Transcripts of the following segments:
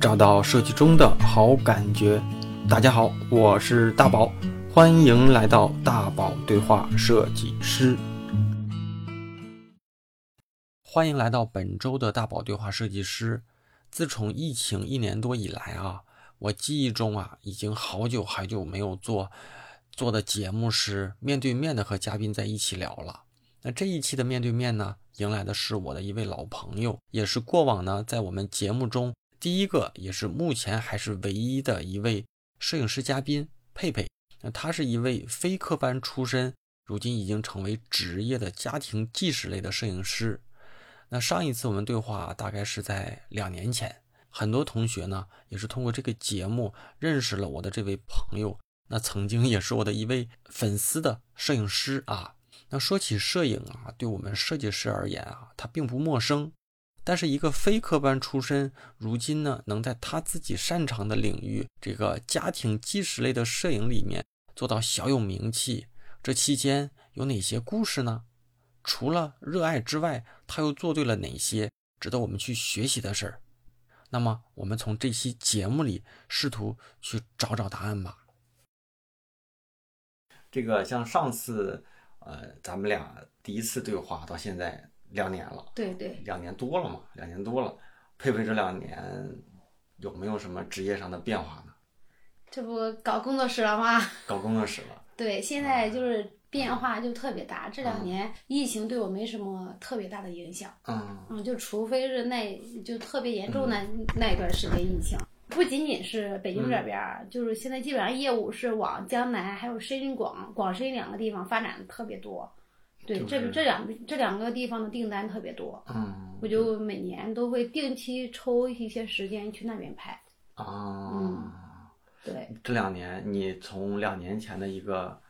找到设计中的好感觉。大家好，我是大宝，欢迎来到大宝对话设计师。欢迎来到本周的大宝对话设计师。自从疫情一年多以来啊，我记忆中啊，已经好久好久没有做做的节目是面对面的和嘉宾在一起聊了。那这一期的面对面呢，迎来的是我的一位老朋友，也是过往呢在我们节目中第一个，也是目前还是唯一的一位摄影师嘉宾佩佩。那他是一位非科班出身，如今已经成为职业的家庭纪实类的摄影师。那上一次我们对话大概是在两年前，很多同学呢也是通过这个节目认识了我的这位朋友，那曾经也是我的一位粉丝的摄影师啊。那说起摄影啊，对我们设计师而言啊，他并不陌生。但是一个非科班出身，如今呢，能在他自己擅长的领域——这个家庭纪实类的摄影里面做到小有名气，这期间有哪些故事呢？除了热爱之外，他又做对了哪些值得我们去学习的事儿？那么，我们从这期节目里试图去找找答案吧。这个像上次。呃，咱们俩第一次对话到现在两年了，对对，两年多了嘛，两年多了。佩佩这两年有没有什么职业上的变化呢？这不搞工作室了吗？搞工作室了。对，现在就是变化就特别大。这两年疫情对我没什么特别大的影响。嗯。嗯，就除非是那就特别严重的那一段时间疫情。不仅仅是北京这边儿，就是现在基本上业务是往江南还有深圳、广广深两个地方发展的特别多。对，这这两这两个地方的订单特别多。嗯。我就每年都会定期抽一些时间去那边拍。啊。嗯。对。这两年，你从两年前的一个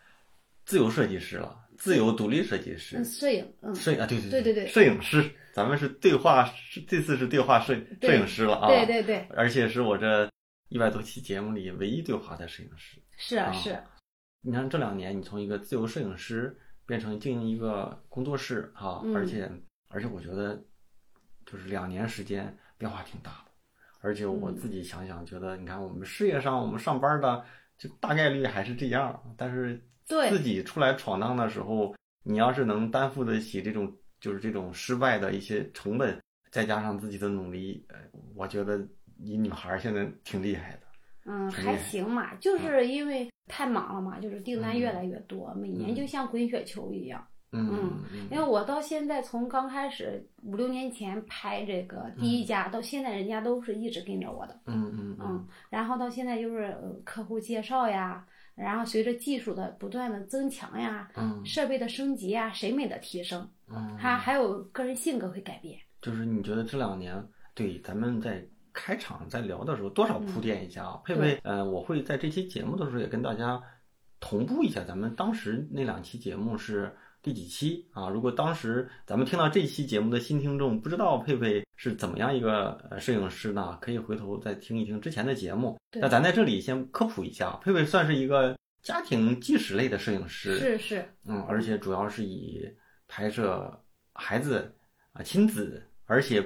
自由设计师了，自由独立设计师。摄影。嗯。摄影啊，对对对对对，摄影师。咱们是对话，这次是对话摄摄影师了啊！对对对，而且是我这一百多期节目里唯一对话的摄影师。是啊，是。你看这两年，你从一个自由摄影师变成经营一个工作室啊，而且而且我觉得，就是两年时间变化挺大的。而且我自己想想，觉得你看我们事业上我们上班的就大概率还是这样，但是自己出来闯荡的时候，你要是能担负得起这种。就是这种失败的一些成本，再加上自己的努力，呃，我觉得你女孩现在挺厉害的。嗯，还行嘛，就是因为太忙了嘛，就是订单越来越多，每年就像滚雪球一样。嗯嗯。因为我到现在从刚开始五六年前拍这个第一家，到现在人家都是一直跟着我的。嗯嗯嗯。然后到现在就是客户介绍呀，然后随着技术的不断的增强呀，嗯，设备的升级呀，审美的提升。嗯，他还有个人性格会改变。就是你觉得这两年，对咱们在开场在聊的时候，多少铺垫一下啊？佩佩，呃，我会在这期节目的时候也跟大家同步一下，咱们当时那两期节目是第几期啊？如果当时咱们听到这期节目的新听众不知道佩佩是怎么样一个呃摄影师呢？可以回头再听一听之前的节目。那咱在这里先科普一下，佩佩算是一个家庭纪实类的摄影师，是是，嗯，而且主要是以。拍摄孩子啊，亲子，而且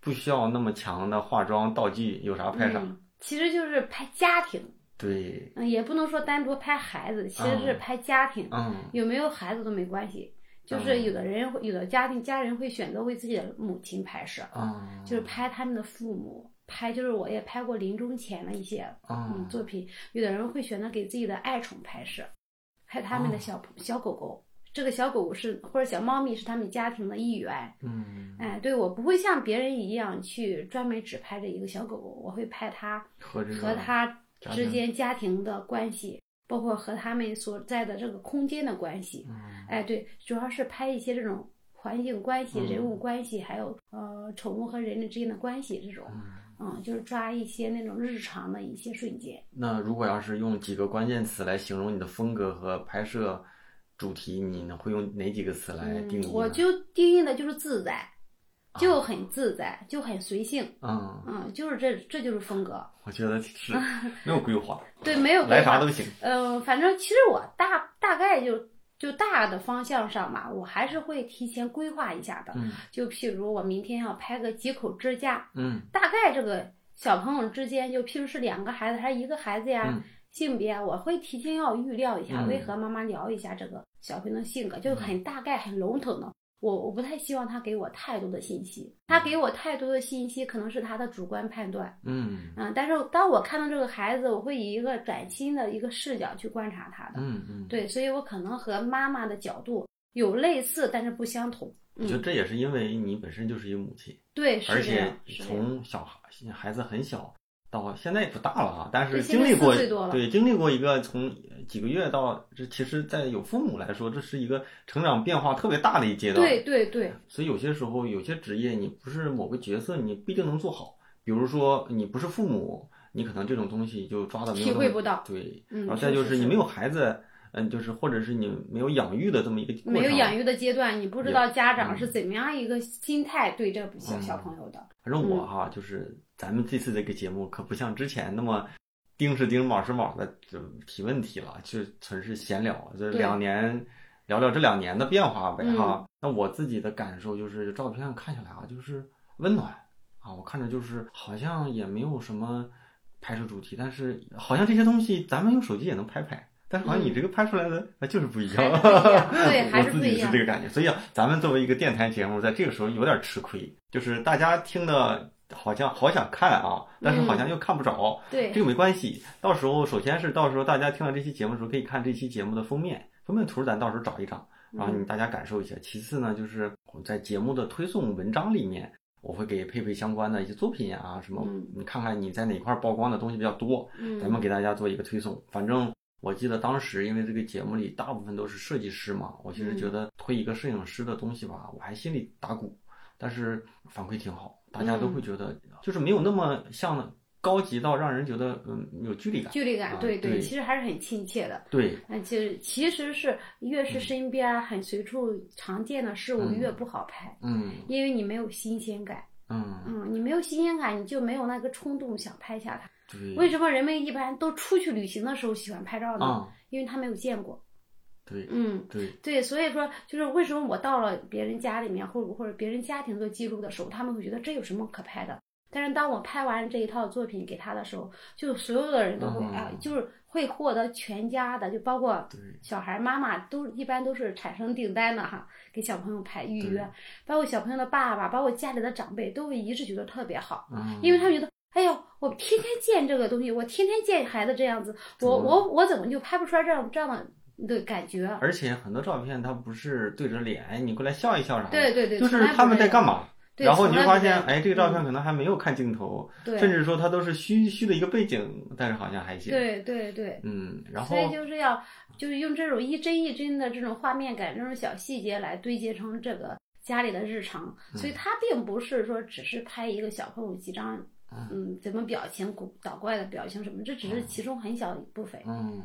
不需要那么强的化妆道具，有啥拍啥。其实就是拍家庭。对。嗯，也不能说单独拍孩子，其实是拍家庭。嗯。有没有孩子都没关系，就是有的人，有的家庭家人会选择为自己的母亲拍摄。嗯。就是拍他们的父母，拍就是我也拍过临终前的一些嗯作品。有的人会选择给自己的爱宠拍摄，拍他们的小小狗狗。这个小狗是或者小猫咪是他们家庭的一员，嗯，哎，对我不会像别人一样去专门只拍这一个小狗狗，我会拍它和它之间家庭的关系，包括和他们所在的这个空间的关系，哎，对，主要是拍一些这种环境关系、人物关系，还有呃宠物和人类之间的关系这种，嗯，就是抓一些那种日常的一些瞬间。那如果要是用几个关键词来形容你的风格和拍摄？主题你呢会用哪几个词来定义？我就定义的就是自在，就很自在，就很随性。嗯嗯，就是这，这就是风格。我觉得是 没有规划。对，没有来啥都行。嗯，反正其实我大大概就就大的方向上嘛，我还是会提前规划一下的。嗯。就譬如我明天要拍个几口之家。嗯。大概这个小朋友之间，就譬如是两个孩子还是一个孩子呀，性别，我会提前要预料一下，会和妈妈聊一下这个小朋友的性格，就很大概、很笼统的。我我不太希望他给我太多的信息，他给我太多的信息可能是他的主观判断。嗯嗯，但是当我看到这个孩子，我会以一个崭新的一个视角去观察他的。嗯嗯，对，所以我可能和妈妈的角度有类似，但是不相同。我觉得这也是因为你本身就是一个母亲，对，而且从小孩孩子很小到现在也不大了啊，但是经历过对经历过一个从几个月到这，其实，在有父母来说，这是一个成长变化特别大的一阶段。对对对。所以有些时候，有些职业你不是某个角色，你不一定能做好。比如说，你不是父母，你可能这种东西就抓的没有体会不到。对，然后再就是你没有孩子。嗯，就是或者是你没有养育的这么一个没有养育的阶段，你不知道家长是怎么样一个心态对这小小朋友的。反正我哈，就是咱们这次这个节目可不像之前那么丁是丁，卯是卯的就提问题了，就纯是闲聊。这两年聊聊这两年的变化呗哈。那我自己的感受就是，照片看下来啊，就是温暖啊，我看着就是好像也没有什么拍摄主题，但是好像这些东西咱们用手机也能拍拍。但是好像你这个拍出来的那就是不一样，对，还是不一样。我自己是这个感觉，所以啊，咱们作为一个电台节目，在这个时候有点吃亏，就是大家听的好像好想看啊，但是好像又看不着。对，这个没关系。到时候首先是到时候大家听了这期节目的时候，可以看这期节目的封面，封面图咱到时候找一张，然后你大家感受一下。其次呢，就是我在节目的推送文章里面，我会给佩佩相关的一些作品啊什么，你看看你在哪块曝光的东西比较多，咱们给大家做一个推送，反正。我记得当时，因为这个节目里大部分都是设计师嘛，我其实觉得推一个摄影师的东西吧，我还心里打鼓。但是反馈挺好，大家都会觉得就是没有那么像高级到让人觉得嗯有距离感。距离感，对对，其实还是很亲切的。对，嗯，其实其实是越是身边很随处常见的事物越不好拍，嗯，因为你没有新鲜感，嗯嗯，你没有新鲜感，你就没有那个冲动想拍下它。为什么人们一般都出去旅行的时候喜欢拍照呢？因为他没有见过。对，嗯，对对，所以说就是为什么我到了别人家里面，或者或者别人家庭做记录的时候，他们会觉得这有什么可拍的？但是当我拍完这一套作品给他的时候，就所有的人都会啊，就是会获得全家的，就包括小孩妈妈都一般都是产生订单的哈，给小朋友拍预约，包括小朋友的爸爸，包括家里的长辈都会一致觉得特别好，因为他们觉得。哎呦，我天天见这个东西，我天天见孩子这样子，我我我怎么就拍不出来这样这样的的感觉？而且很多照片它不是对着脸，你过来笑一笑啥的，对对对，就是他们在干嘛？然后你就发现，哎，这个照片可能还没有看镜头，甚至说它都是虚虚的一个背景，但是好像还行。对对对，嗯，然后所以就是要就是用这种一帧一帧的这种画面感，这种小细节来堆积成这个家里的日常，所以它并不是说只是拍一个小朋友几张。嗯，怎么表情古搞怪的表情什么，这只是其中很小一部分。嗯，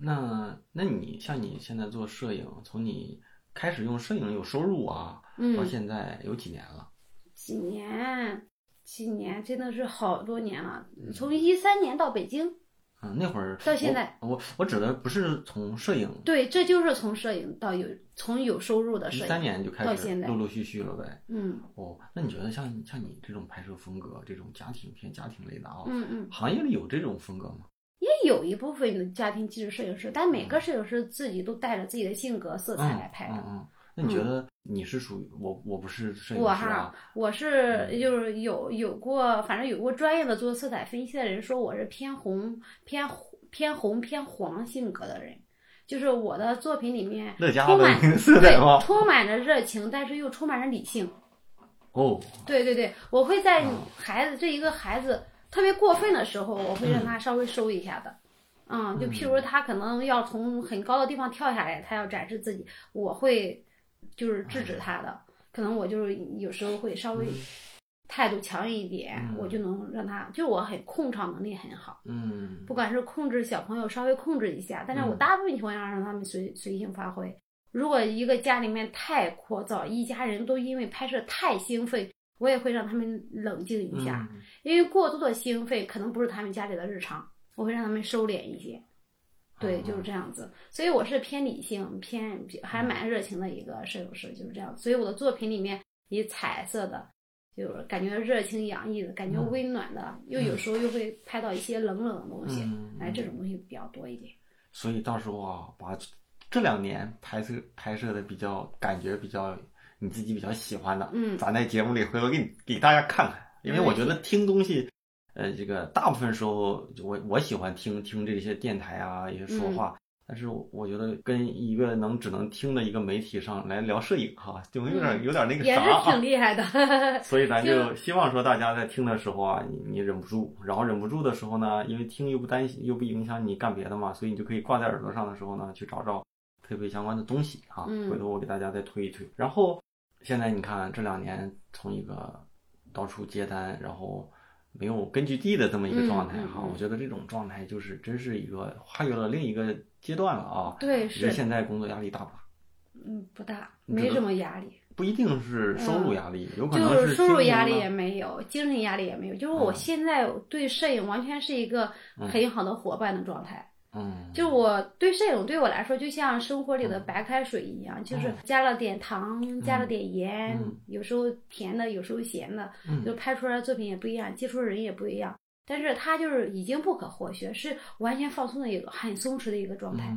那那你像你现在做摄影，从你开始用摄影有收入啊，到现在有几年了？几年？几年？真的是好多年了。从一三年到北京。嗯，那会儿到现在，我我指的不是从摄影，对，这就是从摄影到有从有收入的摄影，三年就开始陆陆续续了呗。嗯，哦，那你觉得像像你这种拍摄风格，这种家庭片、家庭类的啊，嗯嗯，行业里有这种风格吗？也有一部分的家庭纪实摄影师，但每个摄影师自己都带着自己的性格色彩来拍的。嗯嗯，那你觉得你是属于我？我不是摄影师啊。我哈，我是就是有有过，反正有过专业的做色彩分析的人说我是偏红偏红。偏红偏黄性格的人，就是我的作品里面充满对充满着热情，但是又充满着理性。哦，对对对，我会在孩子这一个孩子特别过分的时候，我会让他稍微收一下的。嗯，就譬如他可能要从很高的地方跳下来，他要展示自己，我会就是制止他的。可能我就是有时候会稍微。态度强硬一点，我就能让他，就我很控场能力很好，嗯，不管是控制小朋友稍微控制一下，但是我大部分情况下让他们随随性发挥。如果一个家里面太聒噪，一家人都因为拍摄太兴奋，我也会让他们冷静一下，因为过度的兴奋可能不是他们家里的日常，我会让他们收敛一些。对，就是这样子。所以我是偏理性、偏还蛮热情的一个摄影师，就是这样。所以我的作品里面以彩色的。就是感觉热情洋溢的感觉，温暖的，又有时候又会拍到一些冷冷的东西，哎，这种东西比较多一点。所以到时候啊，把这两年拍摄拍摄的比较感觉比较你自己比较喜欢的，嗯，咱在节目里回头给你给大家看看，因为我觉得听东西，呃，这个大部分时候我我喜欢听听这些电台啊，一些说话。但是我觉得跟一个能只能听的一个媒体上来聊摄影哈，就有点有点那个啥也是挺厉害的。所以咱就希望说大家在听的时候啊，你你忍不住，然后忍不住的时候呢，因为听又不担心又不影响你干别的嘛，所以你就可以挂在耳朵上的时候呢，去找找配备相关的东西啊。回头我给大家再推一推。然后现在你看这两年从一个到处接单，然后没有根据地的这么一个状态哈，我觉得这种状态就是真是一个跨越了另一个。阶段了啊，对，是现在工作压力大不大？嗯，不大，没什么压力。不一定是收入压力，有可能就是收入压力也没有，精神压力也没有。就是我现在对摄影完全是一个很好的伙伴的状态。嗯，就我对摄影对我来说，就像生活里的白开水一样，就是加了点糖，加了点盐，有时候甜的，有时候咸的，就拍出来的作品也不一样，接触的人也不一样。但是它就是已经不可或缺，是完全放松的一个很松弛的一个状态。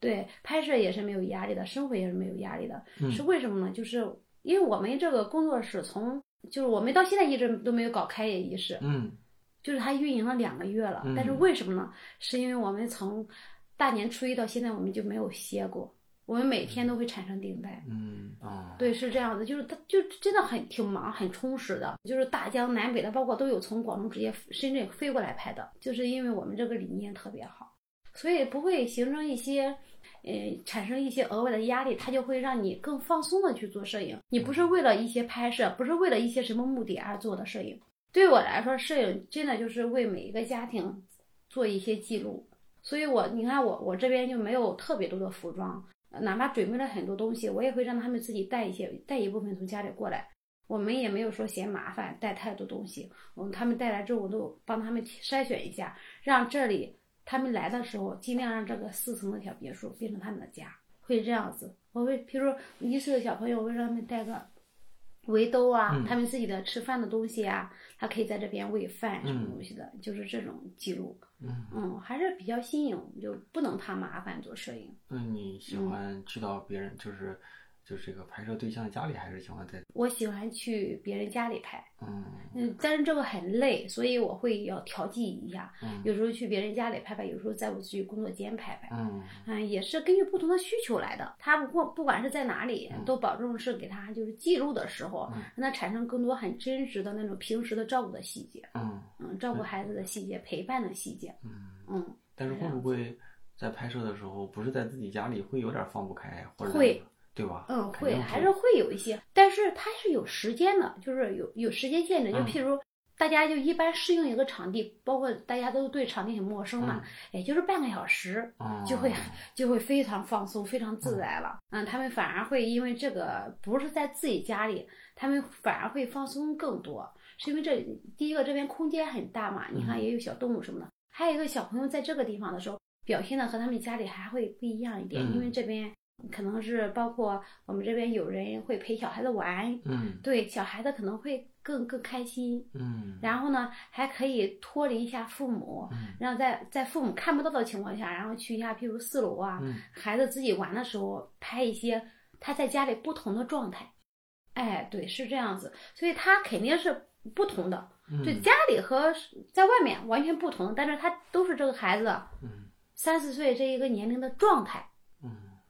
对，拍摄也是没有压力的，生活也是没有压力的。是为什么呢？就是因为我们这个工作室从就是我们到现在一直都没有搞开业仪式。嗯，就是它运营了两个月了，但是为什么呢？是因为我们从大年初一到现在我们就没有歇过。我们每天都会产生订单，嗯啊，对，是这样的，就是它就真的很挺忙，很充实的，就是大江南北的，包括都有从广东直接深圳飞过来拍的，就是因为我们这个理念特别好，所以不会形成一些，呃，产生一些额外的压力，它就会让你更放松的去做摄影。你不是为了一些拍摄，不是为了一些什么目的而做的摄影。对我来说，摄影真的就是为每一个家庭做一些记录。所以我你看我我这边就没有特别多的服装。哪怕准备了很多东西，我也会让他们自己带一些，带一部分从家里过来。我们也没有说嫌麻烦带太多东西，嗯，他们带来之后，我都帮他们筛选一下，让这里他们来的时候尽量让这个四层的小别墅变成他们的家，会这样子。我会，比如说一岁的小朋友，我会让他们带个围兜啊，他们自己的吃饭的东西啊，他可以在这边喂饭什么东西的，就是这种记录。嗯还是比较新颖，就不能怕麻烦做摄影。那你喜欢去到别人就是？就是这个拍摄对象家里还是喜欢在？我喜欢去别人家里拍，嗯嗯，但是这个很累，所以我会要调剂一下。嗯，有时候去别人家里拍拍，有时候在我自己工作间拍拍。嗯嗯，也是根据不同的需求来的。他不过不管是在哪里，都保证是给他就是记录的时候，让他产生更多很真实的那种平时的照顾的细节。嗯嗯，照顾孩子的细节，陪伴的细节。嗯嗯，但是会不会在拍摄的时候，不是在自己家里，会有点放不开，或者会。对吧？嗯，会还是会有一些，但是它是有时间的，就是有有时间限制。就譬如大家就一般适应一个场地，包括大家都对场地很陌生嘛，也就是半个小时，就会就会非常放松，非常自在了。嗯，他们反而会因为这个不是在自己家里，他们反而会放松更多，是因为这第一个这边空间很大嘛，你看也有小动物什么的，还有一个小朋友在这个地方的时候表现的和他们家里还会不一样一点，因为这边。可能是包括我们这边有人会陪小孩子玩，嗯，对，小孩子可能会更更开心，嗯，然后呢还可以脱离一下父母，嗯，让在在父母看不到的情况下，然后去一下，譬如四楼啊，孩子自己玩的时候拍一些他在家里不同的状态，哎，对，是这样子，所以他肯定是不同的，对，家里和在外面完全不同，但是他都是这个孩子，嗯，三四岁这一个年龄的状态，嗯。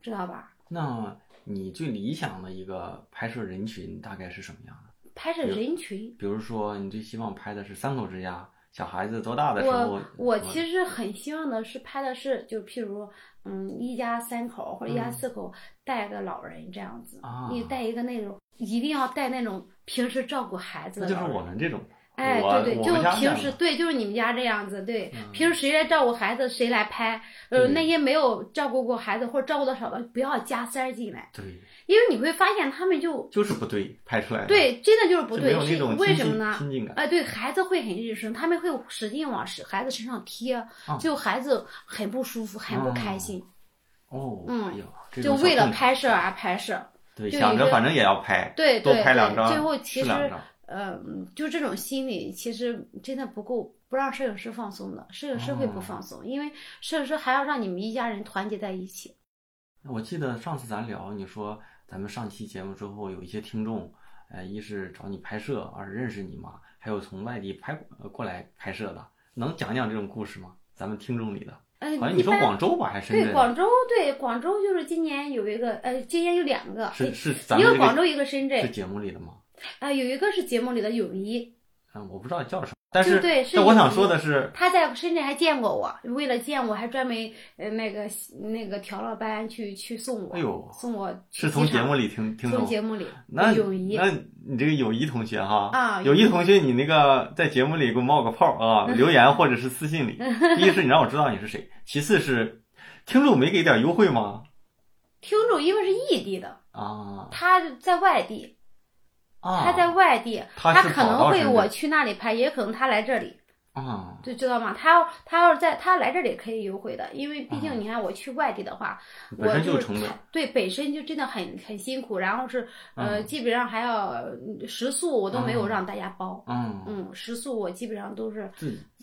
知道吧？那你最理想的一个拍摄人群大概是什么样的？拍摄人群，比如说你最希望拍的是三口之家，小孩子多大的时候？我我其实很希望的是拍的是，就譬如嗯，一家三口或者一家四口带个老人这样子，你带一个那种一定要带那种平时照顾孩子的。那就是我们这种。哎，对对，就平时对，就是你们家这样子，对，平时谁来照顾孩子，谁来拍。呃，那些没有照顾过孩子或者照顾的少的，不要加塞儿进来。对，因为你会发现他们就就是不对，拍出来对，真的就是不对，是为什么呢？亲近感。哎，对孩子会很日生，他们会使劲往孩子身上贴，就孩子很不舒服，很不开心。哦，嗯，就为了拍摄而拍摄。对，想着反正也要拍，对多拍两张，最后其实。嗯，就这种心理其实真的不够不让摄影师放松的，摄影师会不放松，因为摄影师还要让你们一家人团结在一起。我记得上次咱聊，你说咱们上期节目之后，有一些听众，呃，一是找你拍摄，二是认识你嘛，还有从外地拍过来拍摄的，能讲讲这种故事吗？咱们听众里的。好像你说广州吧，还是深圳？对，广州，对，广州就是今年有一个，呃，今年有两个，是是，一个广州，一个深圳。是节目里的吗？啊，有一个是节目里的友谊。嗯，我不知道叫什么。但是，对，但我想说的是，他在深圳还见过我，为了见我，还专门呃那个那个调了班去去送我。哎呦，送我是从节目里听听从节目里。那友谊，那你这个友谊同学哈啊，友谊同学，你那个在节目里给我冒个泡啊，留言或者是私信里。第一是你让我知道你是谁，其次是听众没给点优惠吗？听众因为是异地的啊，他在外地。他在外地，他可能会我去那里拍，也可能他来这里，啊，就知道吗？他要他要是在他来这里可以优惠的，因为毕竟你看我去外地的话，我就是对本身就真的很很辛苦，然后是呃基本上还要食宿我都没有让大家包，嗯。嗯，食宿我基本上都是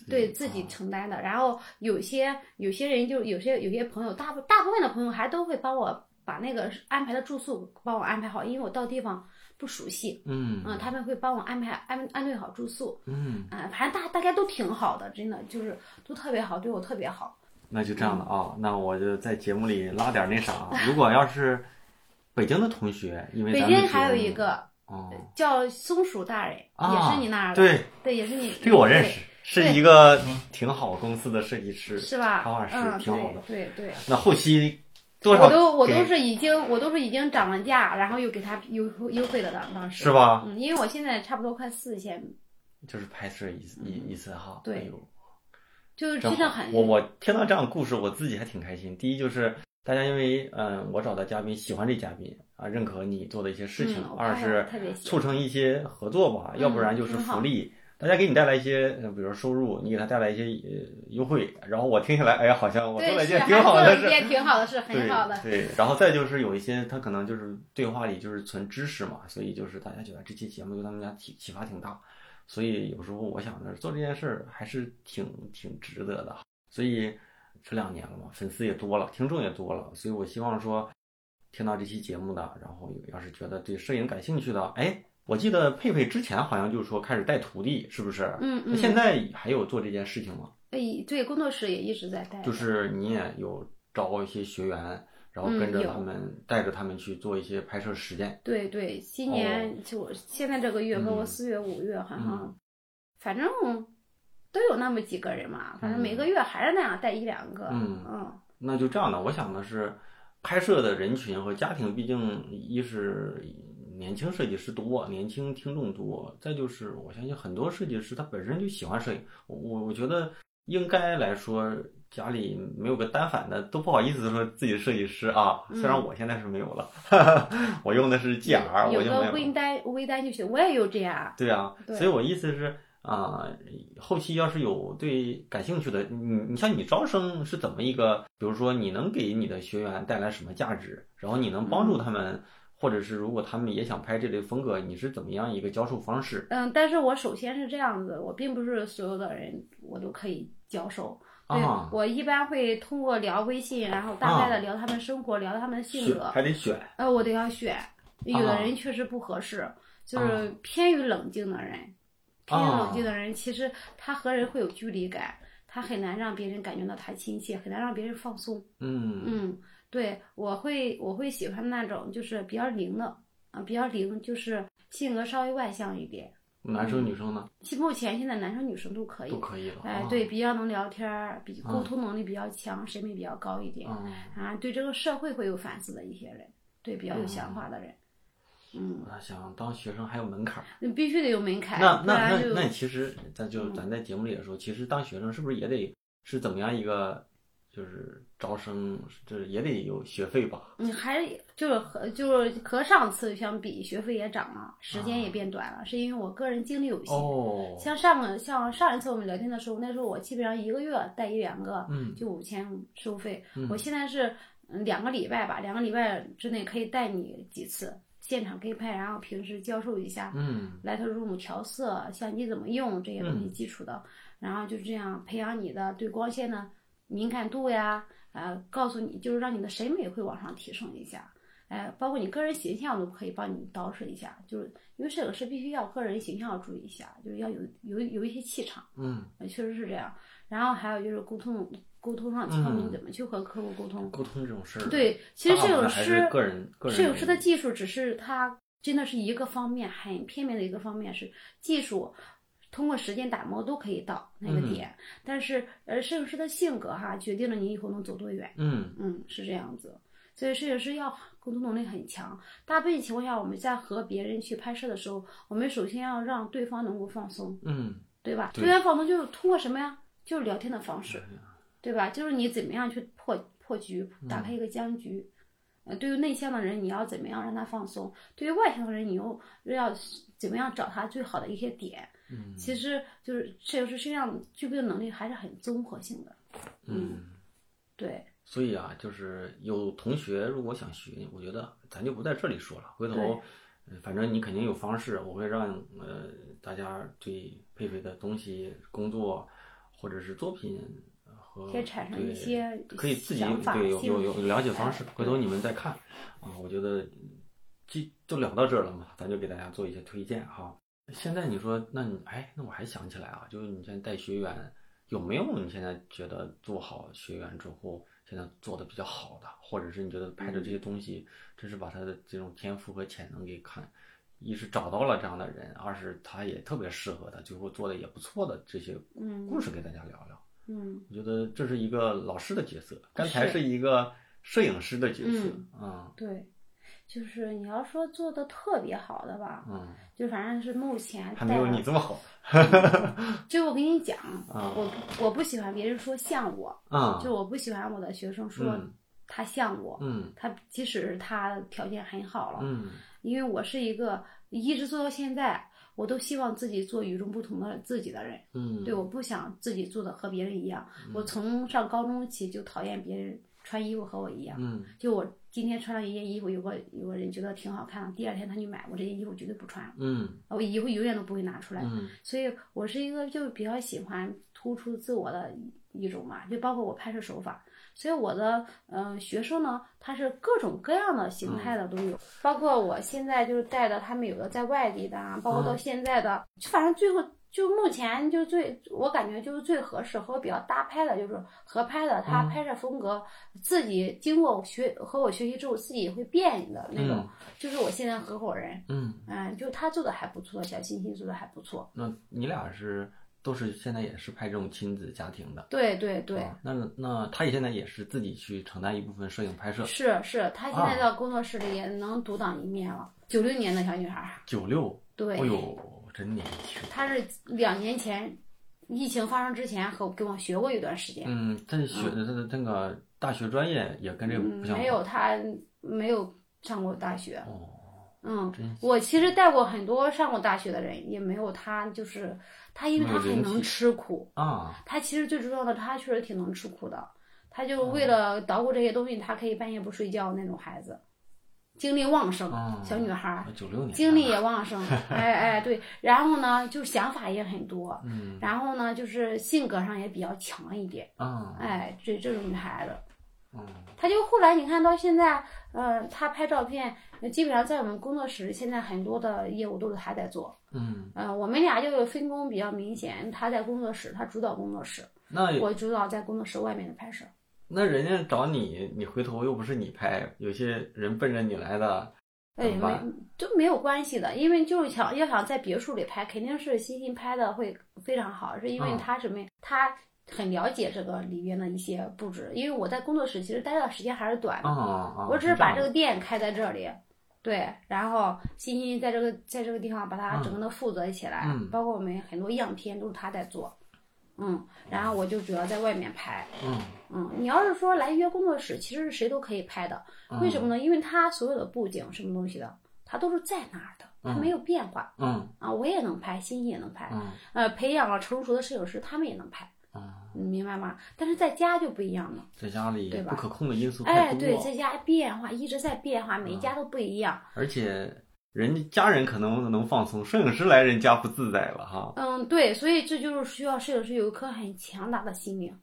对自己承担的，然后有些有些人就有些有些朋友大部大部分的朋友还都会帮我把那个安排的住宿帮我安排好，因为我到地方。不熟悉，嗯嗯，他们会帮我安排安安顿好住宿，嗯啊，反正大大家都挺好的，真的就是都特别好，对我特别好。那就这样的啊，那我就在节目里拉点那啥。如果要是北京的同学，因为北京还有一个哦，叫松鼠大人，也是你那儿的，对对，也是你这个我认识，是一个挺好公司的设计师，是吧？插画师挺好的，对对。那后期。我都我都是已经我都是已经涨了价，然后又给他优优惠了的当时是吧？嗯，因为我现在差不多快四千，就是拍摄一次一一次哈，对，就是真的很我我听到这样的故事，我自己还挺开心。第一就是大家因为嗯我找的嘉宾喜欢这嘉宾啊，认可你做的一些事情；二是促成一些合作吧，要不然就是福利。大家给你带来一些，比如收入，你给他带来一些呃优惠，然后我听下来，哎呀，好像我做了一件挺好的事，挺好的事，很好的。对，然后再就是有一些他可能就是对话里就是存知识嘛，所以就是大家觉得这期节目对他们家启启发挺大，所以有时候我想着做这件事儿还是挺挺值得的。所以这两年了嘛，粉丝也多了，听众也多了，所以我希望说听到这期节目的，然后要是觉得对摄影感兴趣的，哎。我记得佩佩之前好像就是说开始带徒弟，是不是？嗯嗯。那现在还有做这件事情吗？哎，对，工作室也一直在带。就是你也有招一些学员，然后跟着他们，带着他们去做一些拍摄实践。对对，今年就现在这个月和我四月、五月，好像反正都有那么几个人嘛，反正每个月还是那样带一两个。嗯嗯。那就这样的，我想的是，拍摄的人群和家庭，毕竟一是。年轻设计师多，年轻听众多，再就是我相信很多设计师他本身就喜欢摄影。我我觉得应该来说，家里没有个单反的都不好意思说自己设计师啊。虽然我现在是没有了，我用的是 G R，我就没有。微单微单就行，我也有 G R。对啊，所以我意思是啊，后期要是有对感兴趣的，你你像你招生是怎么一个？比如说你能给你的学员带来什么价值，然后你能帮助他们。或者是如果他们也想拍这类风格，你是怎么样一个教授方式？嗯，但是我首先是这样子，我并不是所有的人我都可以教授。对，我一般会通过聊微信，然后大概的聊他们生活，聊他们的性格。还得选。呃，我得要选，有的人确实不合适，就是偏于冷静的人，偏于冷静的人，其实他和人会有距离感，他很难让别人感觉到他亲切，很难让别人放松。嗯嗯。对，我会我会喜欢那种就是比较灵的啊，比较灵，就是性格稍微外向一点。男生女生呢？目前现在男生女生都可以，都可以了。哎，对，比较能聊天儿，比沟通能力比较强，审美比较高一点啊，对这个社会会有反思的一些人，对比较有想法的人。嗯。那想当学生还有门槛？那必须得有门槛。那那那那其实咱就咱在节目里的时候，其实当学生是不是也得是怎么样一个？就是招生，这也得有学费吧？你还就是和就是和上次相比，学费也涨了，时间也变短了，是因为我个人精力有限。哦。像上个像上一次我们聊天的时候，那时候我基本上一个月带一两个，嗯，就五千收费。我现在是两个礼拜吧，两个礼拜之内可以带你几次，现场给拍，然后平时教授一下，嗯，Lightroom 调色、相机怎么用这些东西基础的，然后就这样培养你的对光线的敏感度呀，呃，告诉你就是让你的审美会往上提升一下，哎，包括你个人形象都可以帮你捯饬一下，就是因为摄影师必须要个人形象要注意一下，就是要有有有一些气场，嗯，确实是这样。然后还有就是沟通，沟通上教你怎么去和客户沟通。沟通这种事儿，对，其实摄影师摄影师的技术只是他真的是一个方面，很片面的一个方面是技术，通过时间打磨都可以到那个点。但是呃，摄影师的性格哈，决定了你以后能走多远。嗯嗯，是这样子。所以摄影师要沟通能力很强。大部分情况下，我们在和别人去拍摄的时候，我们首先要让对方能够放松。嗯，对吧？对方放松就是通过什么呀？就是聊天的方式，对吧？就是你怎么样去破破局，打开一个僵局。呃，对于内向的人，你要怎么样让他放松？对于外向的人，你又要怎么样找他最好的一些点？嗯，其实就是摄影师身上具备的能力还是很综合性的。嗯，对。所以啊，就是有同学如果想学，我觉得咱就不在这里说了。回头，反正你肯定有方式，我会让呃大家对佩佩的东西、工作。或者是作品和对可以自己对有有有了解方式，回头你们再看啊。我觉得，就就聊到这儿了嘛，咱就给大家做一些推荐哈。现在你说，那你哎，那我还想起来啊，就是你现在带学员，有没有你现在觉得做好学员之后，现在做的比较好的，或者是你觉得拍的这些东西，真是把他的这种天赋和潜能给看。一是找到了这样的人，二是他也特别适合他，最后做的也不错的这些故事，给大家聊聊。嗯，我觉得这是一个老师的角色，刚才是一个摄影师的角色啊。对，就是你要说做的特别好的吧，嗯，就反正是目前还没有你这么好。就我跟你讲，我我不喜欢别人说像我，嗯，就我不喜欢我的学生说他像我，嗯，他即使他条件很好了，嗯。因为我是一个一直做到现在，我都希望自己做与众不同的自己的人。嗯，对，我不想自己做的和别人一样。我从上高中起就讨厌别人穿衣服和我一样。嗯，就我今天穿了一件衣服，有个有个人觉得挺好看的，第二天他就买，我这件衣服绝对不穿。嗯，我以后永远都不会拿出来。嗯，所以我是一个就比较喜欢突出自我的一种嘛，就包括我拍摄手法。所以我的嗯学生呢，他是各种各样的形态的都有，包括我现在就是带的他们有的在外地的，包括到现在的，就反正最后就目前就最我感觉就是最合适和我比较搭拍的，就是合拍的，他拍摄风格自己经过学和我学习之后自己会变的那种，就是我现在合伙人，嗯嗯，就他做的还不错，小欣欣做的还不错。那你俩是？都是现在也是拍这种亲子家庭的，对对对。那那他也现在也是自己去承担一部分摄影拍摄。是是，他现在到工作室里也能独当一面了。九六年的小女孩。九六。对。哎呦，真年轻。他是两年前，疫情发生之前和跟我学过一段时间。嗯，他学的他的那个大学专业也跟这个不相。没有，他没有上过大学。哦。嗯，我其实带过很多上过大学的人，也没有他就是。他因为他很能吃苦啊，他其实最重要的，他确实挺能吃苦的。他就为了捣鼓这些东西，他可以半夜不睡觉那种孩子，精力旺盛，小女孩，九六年，精力也旺盛，哎哎对，然后呢，就想法也很多，嗯，然后呢，就是性格上也比较强一点，啊，哎，这这种女孩子，嗯，她就后来你看到现在，呃，她拍照片，基本上在我们工作室，现在很多的业务都是她在做。嗯，呃，我们俩就分工比较明显，她在工作室，她主导工作室，那我主导在工作室外面的拍摄。那人家找你，你回头又不是你拍，有些人奔着你来的，哎，没都没有关系的，因为就是想要想在别墅里拍，肯定是欣欣拍的会非常好，是因为他什么？他很了解这个里边的一些布置，因为我在工作室其实待的时间还是短的，我只是把这个店开在这里。对，然后欣欣在这个在这个地方把它整个的负责起来，包括我们很多样片都是他在做，嗯，然后我就主要在外面拍，嗯嗯，你要是说来约工作室，其实是谁都可以拍的，为什么呢？因为他所有的布景什么东西的，他都是在那儿的，他没有变化，嗯啊，我也能拍，欣欣也能拍，嗯，呃，培养了成熟的摄影师，他们也能拍，你明白吗？但是在家就不一样了，在家里对吧？不可控的因素。哎，对，在家变化一直在变化，每家都不一样。而且人家人可能能放松，摄影师来人家不自在了哈。嗯，对，所以这就是需要摄影师有一颗很强大的心灵。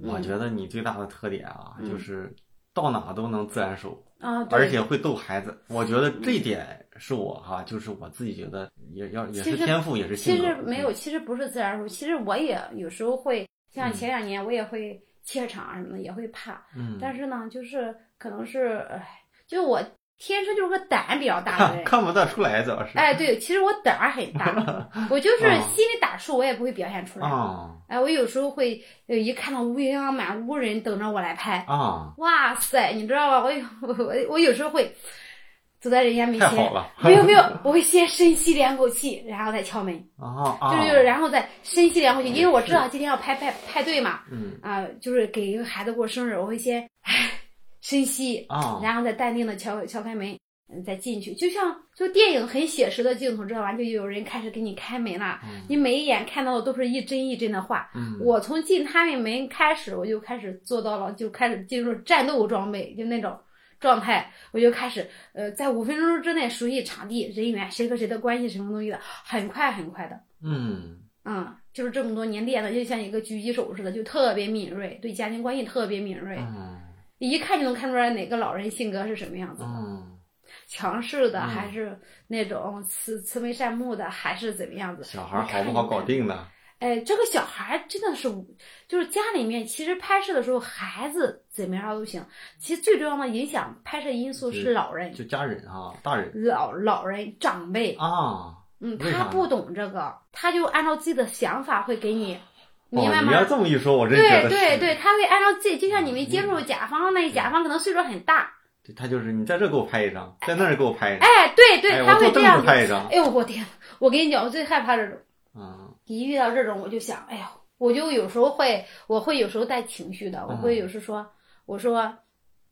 我觉得你最大的特点啊，就是到哪都能自然熟啊，而且会逗孩子。我觉得这点是我哈，就是我自己觉得也要也是天赋，也是其实没有，其实不是自然熟。其实我也有时候会，像前两年我也会怯场什么的，也会怕。嗯。但是呢，就是可能是，哎，就我。天生就是个胆比较大的人，看不得出来主要是。哎，对，其实我胆儿很大，我就是心里打怵，我也不会表现出来。哎，我有时候会，一看到乌泱满屋人等着我来拍，啊，哇塞，你知道吧？我有 我我有时候会走在人家面前，没有没有，我会先深吸两口气，然后再敲门。啊就是就是，然后再深吸两口气，因为我知道今天要拍拍派对嘛。嗯。啊，就是给一个孩子过生日，我会先。深吸啊，然后再淡定的敲敲开门，嗯，再进去，就像就电影很写实的镜头，知道吧？就有人开始给你开门了，你每一眼看到的都是一帧一帧的画。我从进他们门开始，我就开始做到了，就开始进入战斗装备，就那种状态，我就开始呃，在五分钟之内熟悉场地、人员、谁和谁的关系，什么东西的，很快很快的。嗯嗯，就是这么多年练的，就像一个狙击手似的，就特别敏锐，对家庭关系特别敏锐。嗯。一看就能看出来哪个老人性格是什么样子的，强势的还是那种慈慈眉善目的，还是怎么样子？小孩好不好搞定呢？哎，这个小孩真的是，就是家里面其实拍摄的时候，孩子怎么样都行。其实最重要的影响拍摄因素是老人，就家人啊，大人，老老人长辈啊，嗯，他不懂这个，他就按照自己的想法会给你。明白吗？你要这么一说，我真觉得对对对，他会按照自己，就像你们接触甲方那甲方可能岁数很大，对他就是你在这给我拍一张，在那儿给我拍一张，哎，对对，他会这样拍一张。哎呦我天！我跟你讲，我最害怕这种，嗯，一遇到这种我就想，哎呦，我就有时候会，我会有时候带情绪的，我会有时说，我说，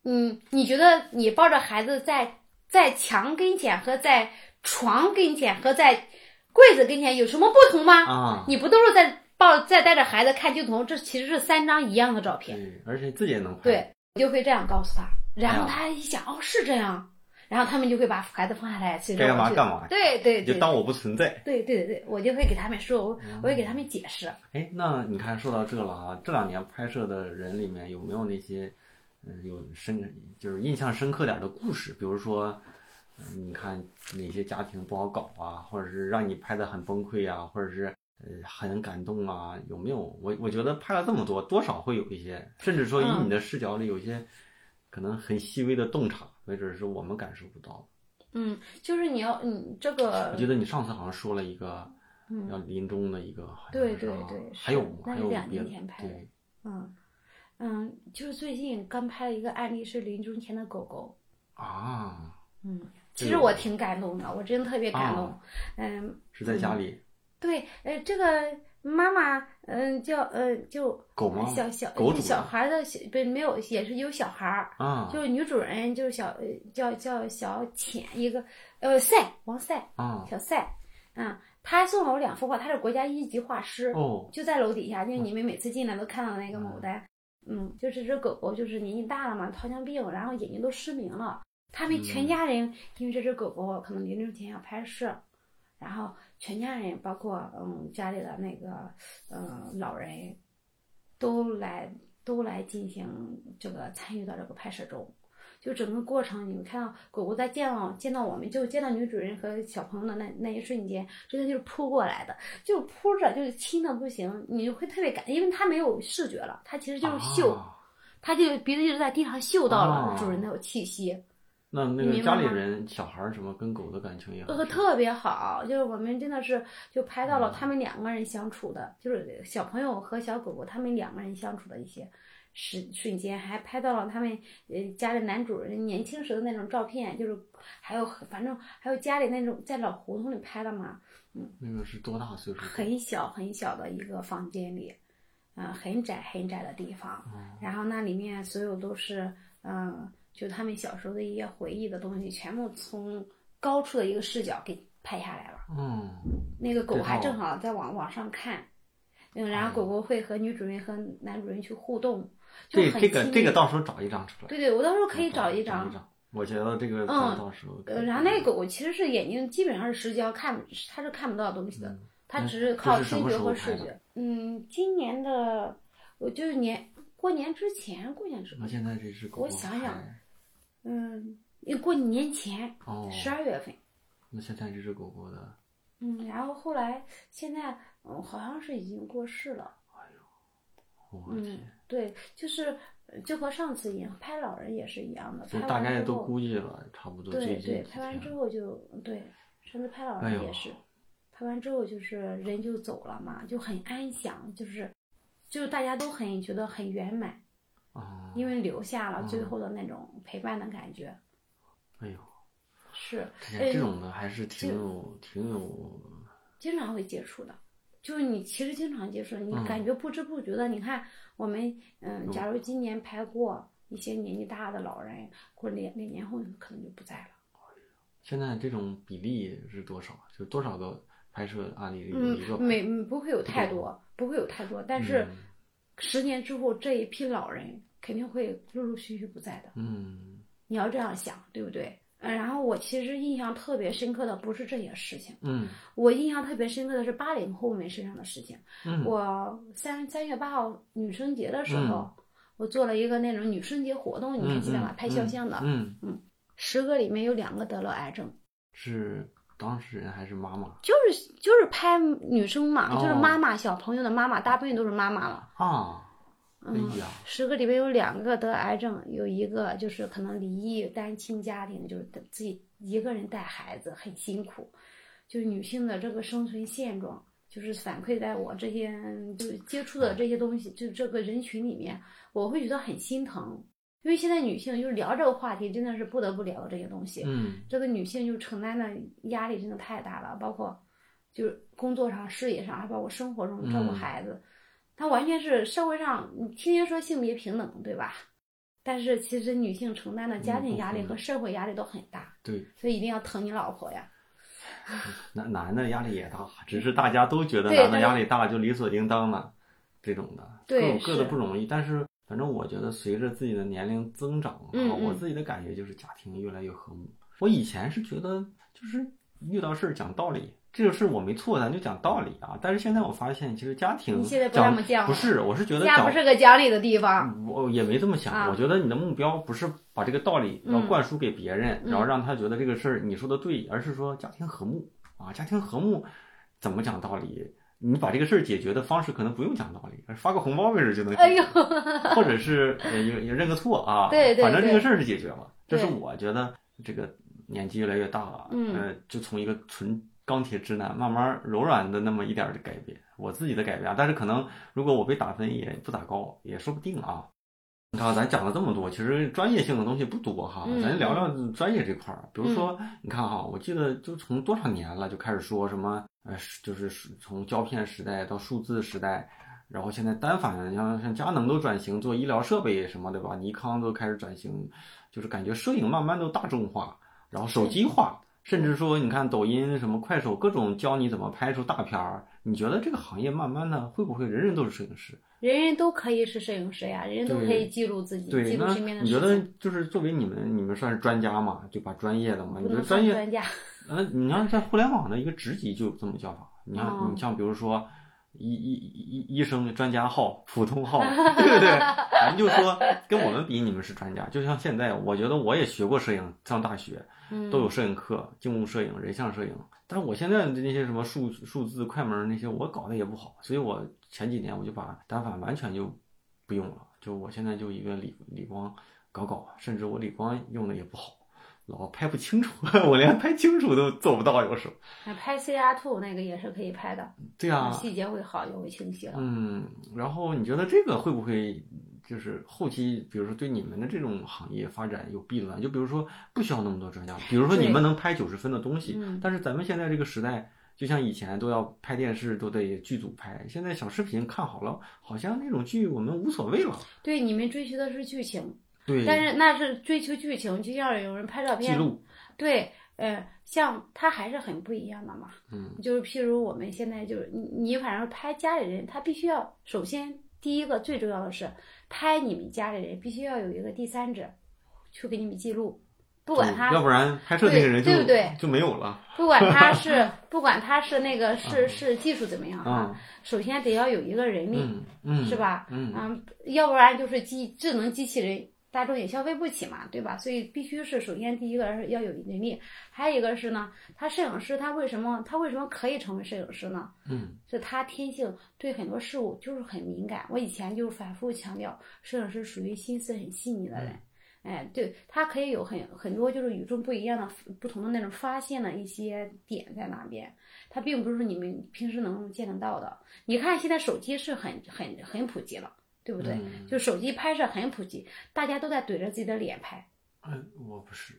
嗯，你觉得你抱着孩子在在墙跟前和在床跟前和在柜子跟前有什么不同吗？啊，你不都是在？抱再带着孩子看镜头，这其实是三张一样的照片。对，而且自己也能拍。对，我就会这样告诉他，然后他一想，哦，是这样，然后他们就会把孩子放下来，该干嘛干嘛。对对对，就当我不存在。对对对对，我就会给他们说，我我会给他们解释。哎，那你看，说到这了啊，这两年拍摄的人里面有没有那些，嗯，有深就是印象深刻点的故事？比如说，你看哪些家庭不好搞啊，或者是让你拍的很崩溃啊，或者是。呃，很感动啊，有没有？我我觉得拍了这么多，多少会有一些，甚至说以你的视角里，有些可能很细微的洞察，没准是我们感受不到。嗯，就是你要，你，这个。我记得你上次好像说了一个，要临终的一个，对对对，还有还有两年前拍的。嗯嗯，就是最近刚拍了一个案例，是临终前的狗狗。啊。嗯，其实我挺感动的，我真的特别感动。嗯。是在家里。对，呃，这个妈妈，嗯，叫呃，就小小小孩的小不没有，也是有小孩儿啊，就是女主人就是小叫叫小浅一个呃赛王赛啊小赛，嗯，他送了我两幅画，他是国家一级画师哦，就在楼底下，就你们每次进来都看到那个牡丹，嗯，就是这狗狗就是年纪大了嘛，糖尿病，然后眼睛都失明了，他们全家人因为这只狗狗可能临终前要拍摄，然后。全家人，包括嗯家里的那个嗯老人，都来都来进行这个参与到这个拍摄中。就整个过程，你们看到狗狗在见到见到我们就见到女主人和小朋友的那那一瞬间，真的就是扑过来的，就扑着就是亲的不行，你会特别感，因为它没有视觉了，它其实就是嗅，它就鼻子一直在地上嗅到了主人的气息。那那个家里人、小孩什么跟狗的感情也呃特别好，就是我们真的是就拍到了他们两个人相处的，就是小朋友和小狗狗他们两个人相处的一些时瞬间，还拍到了他们呃家里男主人年轻时的那种照片，就是还有反正还有家里那种在老胡同里拍的嘛，嗯。那个是多大岁数？很小很小的一个房间里，嗯，很窄很窄的地方，然后那里面所有都是嗯。就他们小时候的一些回忆的东西，全部从高处的一个视角给拍下来了。嗯，那个狗还正好在往往上看，嗯，然后狗狗会和女主人和男主人去互动，对这个这个到时候找一张出来。对对，我到时候可以找一张。我觉得这个嗯，到时候。然后那个狗狗其实是眼睛基本上是失焦，看它是看不到东西的，它只是靠听觉和视觉。嗯，今年的我就是年过年之前，过年之。那现在这只狗狗。我想想，嗯，过年前，十二月份。那现在这只狗狗的。嗯，然后后来现在嗯，好像是已经过世了。哎呦，我天！对，就是。就和上次一样，拍老人也是一样的。大概都估计了，差不多。对对，拍完之后就对，上次拍老人也是，拍完之后就是人就走了嘛，就很安详，就是就是大家都很觉得很圆满，因为留下了最后的那种陪伴的感觉。哎呦，是这种的还是挺有挺有，经常会接触的。就是你其实经常接触，你感觉不知不觉的，你看我们嗯，假如今年拍过一些年纪大的老人，过两两年后可能就不在了。现在这种比例是多少？就多少个拍摄案例有一个？没不会有太多，不会有太多，但是十年之后这一批老人肯定会陆陆续续不在的。嗯，你要这样想，对不对？嗯，然后我其实印象特别深刻的不是这些事情，嗯，我印象特别深刻的是八零后们身上的事情。嗯，我三三月八号女生节的时候，我做了一个那种女生节活动，你还记得吗？拍肖像的，嗯嗯，十个里面有两个得了癌症，是当事人还是妈妈？就是就是拍女生嘛，就是妈妈小朋友的妈妈，大部分都是妈妈了啊。嗯，十个里边有两个得癌症，有一个就是可能离异单亲家庭，就是自己一个人带孩子很辛苦，就是女性的这个生存现状，就是反馈在我这些就是接触的这些东西，就这个人群里面，我会觉得很心疼，因为现在女性就是聊这个话题，真的是不得不聊这些东西。嗯，这个女性就承担的压力真的太大了，包括就是工作上、事业上，还包括生活中照顾孩子。她完全是社会上，你天天说性别平等，对吧？但是其实女性承担的家庭压力和社会压力都很大。对，所以一定要疼你老婆呀。男男的压力也大，只是大家都觉得男的压力大就理所应当嘛这种的，各有各的不容易。但是反正我觉得随着自己的年龄增长啊，我自己的感觉就是家庭越来越和睦。我以前是觉得就是遇到事儿讲道理。这个事我没错，咱就讲道理啊。但是现在我发现，其实家庭讲不是，我是觉得家不是个讲理的地方。我也没这么想，我觉得你的目标不是把这个道理要灌输给别人，然后让他觉得这个事儿你说的对，而是说家庭和睦啊。家庭和睦怎么讲道理？你把这个事儿解决的方式可能不用讲道理，发个红包为止就能解决，或者是也也认个错啊。对对，反正这个事儿是解决了。这是我觉得这个年纪越来越大了，嗯，就从一个纯。钢铁直男慢慢柔软的那么一点的改变，我自己的改变啊，但是可能如果我被打分也不咋高，也说不定啊。你看咱讲了这么多，其实专业性的东西不多哈，咱聊聊专业这块儿。比如说，你看哈，我记得就从多少年了就开始说什么，呃，就是从胶片时代到数字时代，然后现在单反像像佳能都转型做医疗设备什么对吧？尼康都开始转型，就是感觉摄影慢慢都大众化，然后手机化。甚至说，你看抖音、什么快手，各种教你怎么拍出大片儿。你觉得这个行业慢慢的会不会人人都是摄影师？人人都可以是摄影师呀，人人都可以记录自己，记录身边的事情。你觉得就是作为你们，你们算是专家嘛？对吧专业的嘛？你觉得专业？专家。嗯，你像在互联网的一个职级就有这么叫法。你像你像比如说，医医医医生专家号、普通号，对不对？咱就说跟我们比，你们是专家。就像现在，我觉得我也学过摄影，上大学。都有摄影课，静物摄影、人像摄影。但是我现在的那些什么数数字快门那些，我搞的也不好，所以我前几年我就把单反完全就不用了，就我现在就一个理理光搞搞，甚至我理光用的也不好，老拍不清楚，我连拍清楚都做不到，有时候。那拍 C R Two 那个也是可以拍的，对啊，细节会好，就会清晰了。嗯，然后你觉得这个会不会？就是后期，比如说对你们的这种行业发展有弊端，就比如说不需要那么多专家，比如说你们能拍九十分的东西，但是咱们现在这个时代，就像以前都要拍电视都得剧组拍，现在小视频看好了，好像那种剧我们无所谓了。对，你们追求的是剧情，对，但是那是追求剧情，就像有人拍照片，记录，对，呃，像他还是很不一样的嘛。嗯，就是譬如我们现在就是你你反正拍家里人，他必须要首先第一个最重要的是拍你们家里人必须要有一个第三者去给你们记录。不管他，要不然拍摄那个人就对不对？就没有了。不管他 是，不管他是那个是是技术怎么样啊，首先得要有一个人力，是吧？嗯，要不然就是机智能机器人，大众也消费不起嘛，对吧？所以必须是首先第一个是要有能力，还有一个是呢，他摄影师他为什么他为什么可以成为摄影师呢？嗯，是他天性对很多事物就是很敏感。我以前就反复强调，摄影师属于心思很细腻的人。哎，对，他可以有很很多就是与众不一样的不同的那种发现的一些点在那边，他并不是你们平时能见得到的。你看现在手机是很很很普及了，对不对？就手机拍摄很普及，大家都在怼着自己的脸拍。嗯，我不是，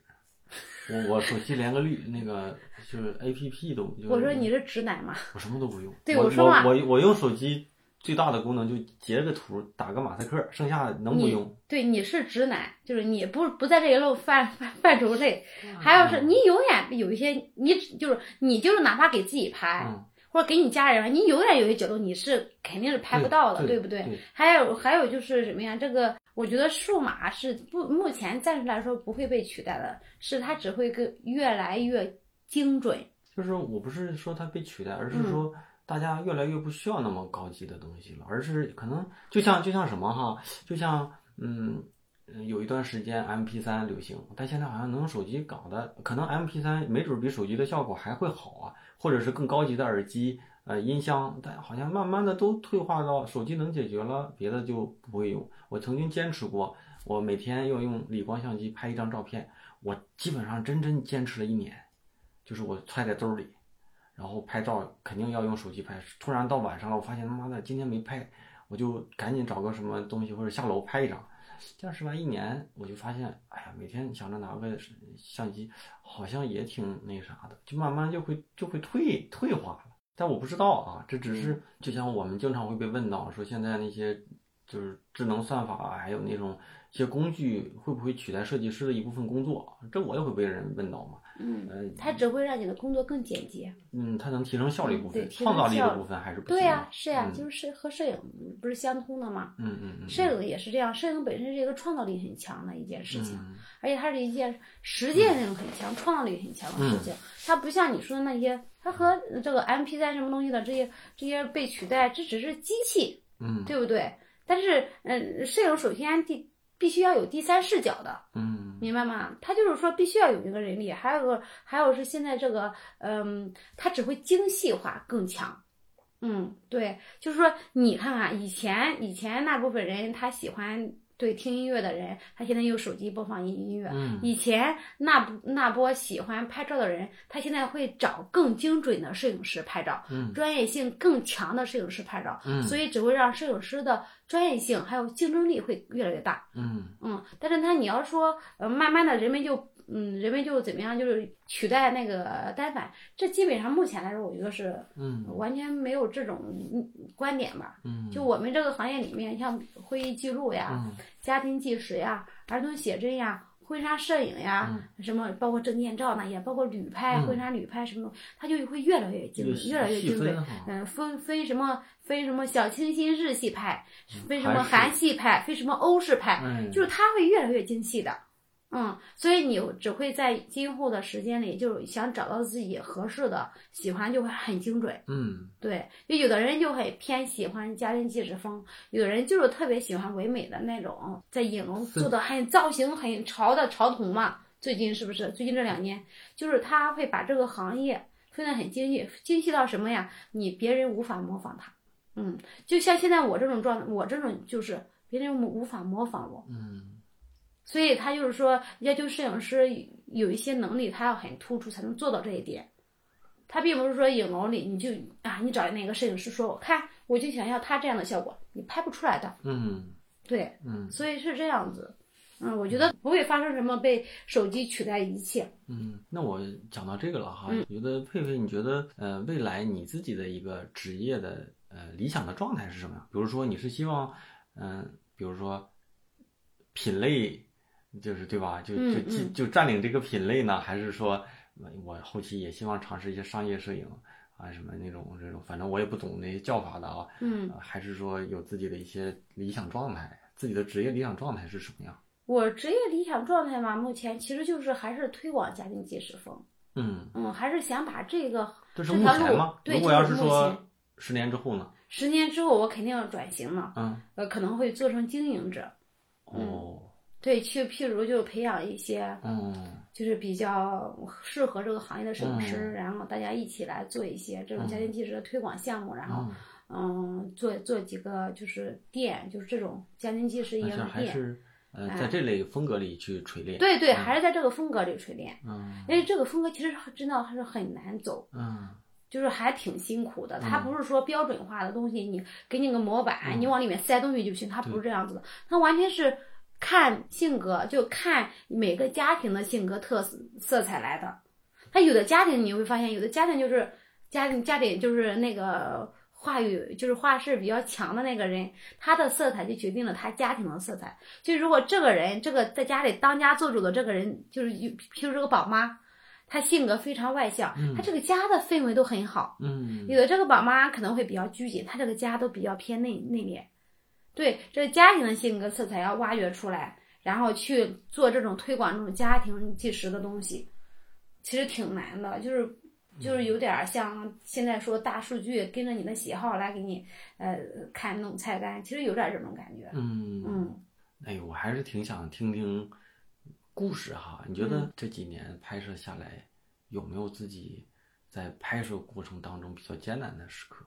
我我手机连个绿那个就是 A P P 都。我说你是直男吗？我什么都不用。对，我说嘛，我我用手机。最大的功能就截个图，打个马赛克，剩下能不用？对，你是直男，就是你不不在这一路范范范畴内。还有是你永远有一些，你就是你就是哪怕给自己拍，或者给你家人，你永远有些角度你是肯定是拍不到的，对不对？还有还有就是什么呀？这个我觉得数码是不目前暂时来说不会被取代的，是它只会更越来越精准。就是我不是说它被取代，而是说。大家越来越不需要那么高级的东西了，而是可能就像就像什么哈，就像嗯有一段时间 M P 三流行，但现在好像能用手机搞的，可能 M P 三没准比手机的效果还会好啊，或者是更高级的耳机呃音箱，但好像慢慢的都退化到手机能解决了，别的就不会用。我曾经坚持过，我每天要用理光相机拍一张照片，我基本上真真坚持了一年，就是我揣在兜里。然后拍照肯定要用手机拍，突然到晚上了，我发现他妈的今天没拍，我就赶紧找个什么东西或者下楼拍一张。坚持完一年，我就发现，哎呀，每天想着拿个相机，好像也挺那啥的，就慢慢就会就会退退化了。但我不知道啊，这只是就像我们经常会被问到，说现在那些就是智能算法还有那种一些工具会不会取代设计师的一部分工作？这我也会被人问到嘛。嗯，它只会让你的工作更简洁。嗯，它能提升效率部分，创造力的部分还是不对呀，是呀，就是和摄影不是相通的嘛？嗯嗯嗯，摄影也是这样，摄影本身是一个创造力很强的一件事情，而且它是一件实践性很强、创造力很强的事情。它不像你说的那些，它和这个 M P 三什么东西的这些这些被取代，这只是机器，嗯，对不对？但是，嗯，摄影首先第。必须要有第三视角的，嗯，明白吗？他就是说必须要有一个人力，还有个，还有是现在这个，嗯，他只会精细化更强，嗯，对，就是说你看看以前以前那部分人他喜欢。对听音乐的人，他现在用手机播放音音乐。以前那那波喜欢拍照的人，他现在会找更精准的摄影师拍照，专业性更强的摄影师拍照。所以只会让摄影师的专业性还有竞争力会越来越大。嗯嗯，但是他你要说，呃，慢慢的人们就。嗯，人们就怎么样，就是取代那个单反，这基本上目前来说，我觉得是，嗯，完全没有这种观点吧。嗯，就我们这个行业里面，像会议记录呀、家庭纪实呀、儿童写真呀、婚纱摄影呀，什么包括证件照呢，也包括旅拍、婚纱旅拍什么，它就会越来越精，越来越精准。嗯，分分什么分什么小清新日系派，分什么韩系派，分什么欧式派，就是它会越来越精细的。嗯，所以你只会在今后的时间里，就是想找到自己合适的，喜欢就会很精准。嗯，对，就有的人就很偏喜欢家庭纪实风，有的人就是特别喜欢唯美的那种，在影 楼做的很造型很潮的潮童嘛。最近是不是？最近这两年，就是他会把这个行业分得很精细，精细到什么呀？你别人无法模仿他。嗯，就像现在我这种状态，我这种就是别人无法模仿我。嗯。所以他就是说，要求摄影师有一些能力，他要很突出才能做到这一点。他并不是说影楼里你就啊，你找哪个摄影师说，我看我就想要他这样的效果，你拍不出来的。嗯，对，嗯，所以是这样子。嗯，我觉得不会发生什么被手机取代一切。嗯，那我讲到这个了哈，觉得佩佩，你觉得呃，未来你自己的一个职业的呃理想的状态是什么呀？比如说你是希望嗯，比如说品类。就是对吧？就就就就占领这个品类呢，还是说，我后期也希望尝试一些商业摄影啊，什么那种这种，反正我也不懂那些叫法的啊。嗯，还是说有自己的一些理想状态，自己的职业理想状态是什么样？我职业理想状态嘛，目前其实就是还是推广家庭纪实风。嗯嗯，还是想把这个这是目前吗？如果要是说十年之后呢？十年之后我肯定要转型了。嗯，呃，可能会做成经营者。哦。对，去譬如就培养一些，嗯，就是比较适合这个行业的摄影师，然后大家一起来做一些这种家庭纪实的推广项目，然后，嗯，做做几个就是店，就是这种家庭纪实一样的店。呃，在这类风格里去锤炼。对对，还是在这个风格里锤炼。嗯，因为这个风格其实真的还是很难走。嗯，就是还挺辛苦的。它不是说标准化的东西，你给你个模板，你往里面塞东西就行，它不是这样子的，它完全是。看性格，就看每个家庭的性格特色色彩来的。他有的家庭你会发现，有的家庭就是家庭家里就是那个话语就是话事比较强的那个人，他的色彩就决定了他家庭的色彩。就如果这个人这个在家里当家做主的这个人，就是譬如这个宝妈，她性格非常外向，她这个家的氛围都很好。嗯，有的这个宝妈可能会比较拘谨，她这个家都比较偏内内敛。对，这家庭的性格色彩要挖掘出来，然后去做这种推广这种家庭纪实的东西，其实挺难的，就是就是有点像现在说大数据跟着你的喜好来给你呃看那种菜单，其实有点这种感觉。嗯嗯，哎，我还是挺想听听故事哈。你觉得这几年拍摄下来，有没有自己在拍摄过程当中比较艰难的时刻，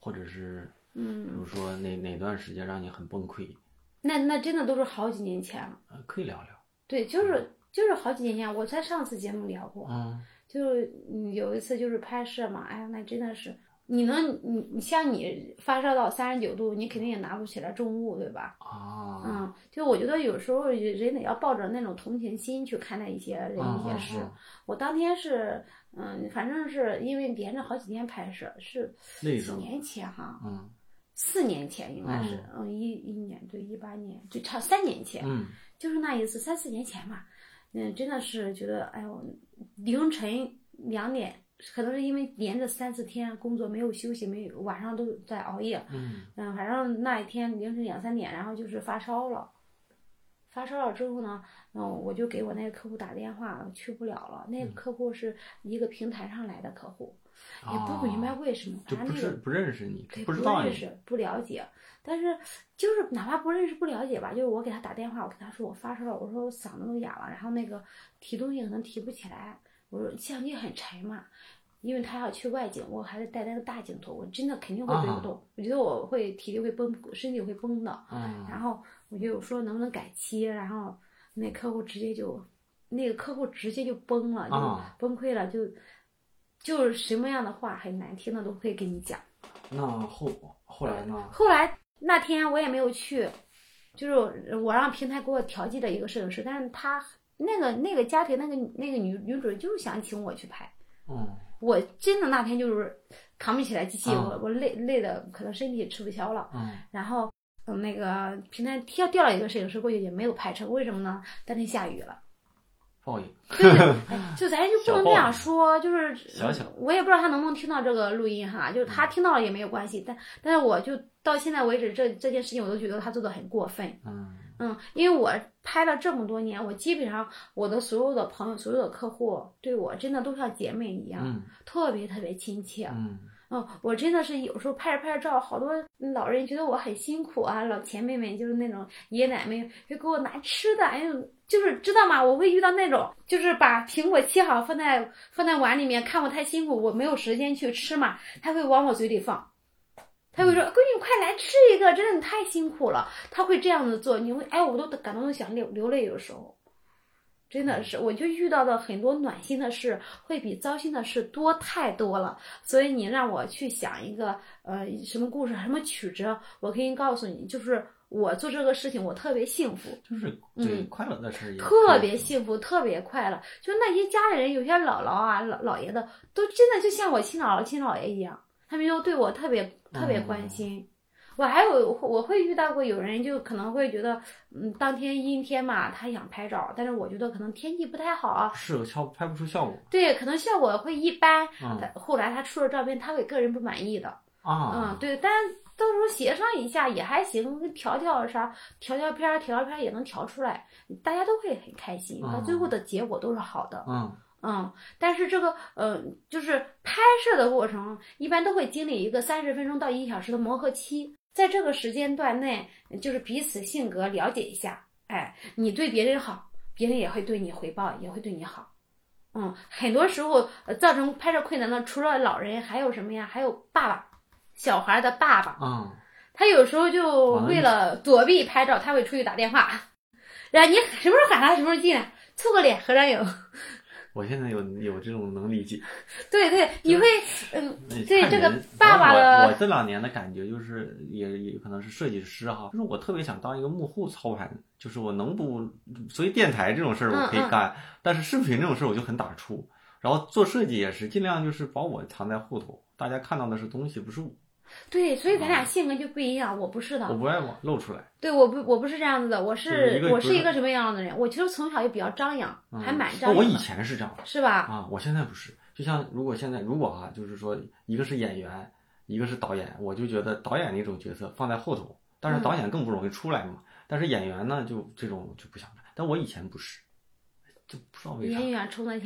或者是？嗯，比如说哪哪段时间让你很崩溃？那那真的都是好几年前了。可以聊聊。对，就是就是好几年前，我在上次节目聊过。嗯。就是有一次就是拍摄嘛，哎呀，那真的是，你能你你像你发烧到三十九度，你肯定也拿不起来重物，对吧？啊。嗯，就我觉得有时候人得要抱着那种同情心去看待一些人一些事。我当天是嗯，反正是因为连着好几天拍摄，是几年前哈。嗯。四年前应该是，嗯，一一年对一八年，就差三年前，嗯，就是那一次三四年前嘛，嗯，真的是觉得，哎呦，凌晨两点，可能是因为连着三四天工作没有休息，没有晚上都在熬夜，嗯，嗯，反正那一天凌晨两三点，然后就是发烧了，发烧了之后呢，嗯，我就给我那个客户打电话，去不了了，那个客户是一个平台上来的客户。也不明白为什么，反正那个不认识你，不认识不了解，但是就是哪怕不认识不了解吧，就是我给他打电话，我跟他说我发烧了，我说我嗓子都哑了，然后那个提东西可能提不起来，我说相机很沉嘛，因为他要去外景，我还得带那个大镜头，我真的肯定会背不动，我觉得我会体力会崩，身体会崩的，然后我就说能不能改期，然后那客户直接就那个客户直接就崩了，就崩溃了，就。就是什么样的话很难听的都可以跟你讲。那后后来呢？后来那天我也没有去，就是我让平台给我调剂的一个摄影师，但是他那个那个家庭那个那个女女主就是想请我去拍。嗯。我真的那天就是扛不起来机器，我我累累的可能身体吃不消了。嗯。然后嗯，那个平台调调了一个摄影师过去也没有拍成，为什么呢？当天下雨了。报应，对，就咱就不能这样说，就是想想，我也不知道他能不能听到这个录音哈，就是他听到了也没有关系，但但是我就到现在为止，这这件事情我都觉得他做的很过分，嗯。嗯，因为我拍了这么多年，我基本上我的所有的朋友、所有的客户对我真的都像姐妹一样，特别特别亲切，嗯。哦，我真的是有时候拍着拍着照，好多老人觉得我很辛苦啊，老前辈们就是那种爷爷奶奶就给我拿吃的，哎呦，就是知道吗？我会遇到那种，就是把苹果切好放在放在碗里面，看我太辛苦，我没有时间去吃嘛，他会往我嘴里放，他会说：“闺女，快来吃一个，真的你太辛苦了。”他会这样子做，你会哎，我都感动的想流流泪，有时候。真的是，我就遇到的很多暖心的事，会比糟心的事多太多了。所以你让我去想一个呃什么故事，什么曲折，我可以告诉你，就是我做这个事情，我特别幸福，就是最快乐的事，特别幸福，特别快乐。就那些家里人，有些姥姥啊、老姥爷的，都真的就像我亲姥姥、亲姥爷一样，他们又对我特别特别关心。我还有我会遇到过有人就可能会觉得，嗯，当天阴天嘛，他想拍照，但是我觉得可能天气不太好，是效拍不出效果。对，可能效果会一般。嗯。后来他出了照片，他会个人不满意的。啊。嗯，对，但到时候协商一下也还行，调调啥，调调片儿，调调片儿也能调出来，大家都会很开心，到最后的结果都是好的。嗯。嗯，但是这个，呃，就是拍摄的过程，一般都会经历一个三十分钟到一小时的磨合期，在这个时间段内，就是彼此性格了解一下，哎，你对别人好，别人也会对你回报，也会对你好。嗯，很多时候造成拍摄困难的，除了老人，还有什么呀？还有爸爸，小孩的爸爸。嗯，他有时候就为了躲避拍照，他会出去打电话，然后你什么时候喊他，什么时候进来，凑个脸合张影。我现在有有这种能理解，对对，你会嗯，对这个爸爸的。我这两年的感觉就是，也也可能是设计师哈，就是我特别想当一个幕后操盘，就是我能不，所以电台这种事儿我可以干，但是视频这种事儿我就很打怵。然后做设计也是尽量就是把我藏在后头，大家看到的是东西，不是我。对，所以咱俩性格就不一样。我不是的，我不爱往露出来。对，我不，我不是这样子的。我是，我是一个什么样的人？我其实从小就比较张扬，还蛮张扬。我以前是这样，是吧？啊，我现在不是。就像如果现在，如果啊，就是说，一个是演员，一个是导演，我就觉得导演那种角色放在后头，但是导演更不容易出来嘛。但是演员呢，就这种就不想。但我以前不是。就不知道为啥，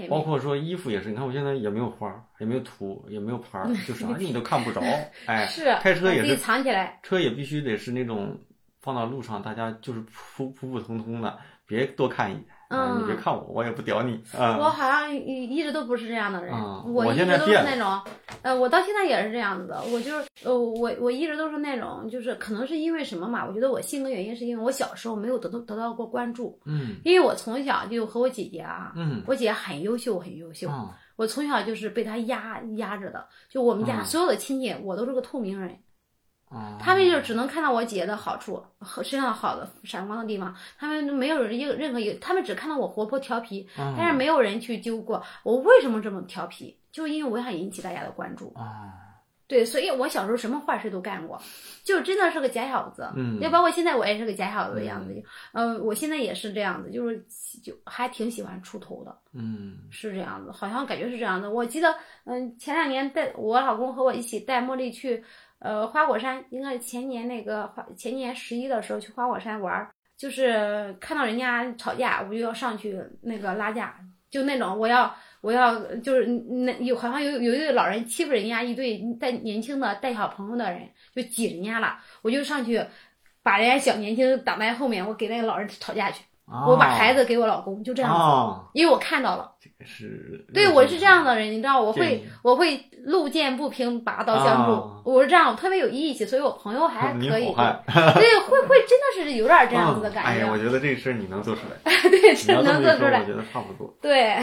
包括说衣服也是，你看我现在也没有花，也没有图，也没有牌，就啥 你都看不着。哎，是开车也是藏起来，车也必须得是那种放到路上，大家就是普普普通通的，别多看一眼。嗯，你别看我，我也不屌你。我好像一一直都不是这样的人，我一直都是那种，呃，我到现在也是这样子的。我就是，呃，我我一直都是那种，就是可能是因为什么嘛？我觉得我性格原因是因为我小时候没有得到得到过关注。嗯。因为我从小就和我姐姐啊，嗯，我姐很优秀，很优秀。我从小就是被她压压着的，就我们家所有的亲戚，我都是个透明人。他们就只能看到我姐的好处和身上好的闪光的地方，他们没有人一个任何一，他们只看到我活泼调皮，但是没有人去揪过我为什么这么调皮，就因为我想引起大家的关注。对，所以我小时候什么坏事都干过，就真的是个假小子。嗯，就包括现在我也是个假小子的样子。嗯，我现在也是这样子，就是就还挺喜欢出头的。嗯，是这样子，好像感觉是这样的。我记得，嗯，前两年带我老公和我一起带茉莉去。呃，花果山应该前年那个花前年十一的时候去花果山玩，就是看到人家吵架，我就要上去那个拉架，就那种我要我要就是那有好像有有一对老人欺负人家一对带年轻的带小朋友的人，就挤人家了，我就上去把人家小年轻挡在后面，我给那个老人吵架去。我把孩子给我老公，就这样子，因为我看到了。这个是对，我是这样的人，你知道，我会我会路见不平拔刀相助，我是这样，我特别有义气，所以我朋友还可以。对，会会真的是有点这样子的感觉。哎呀，我觉得这事儿你能做出来。对，是能做出来。我觉得差不多。对，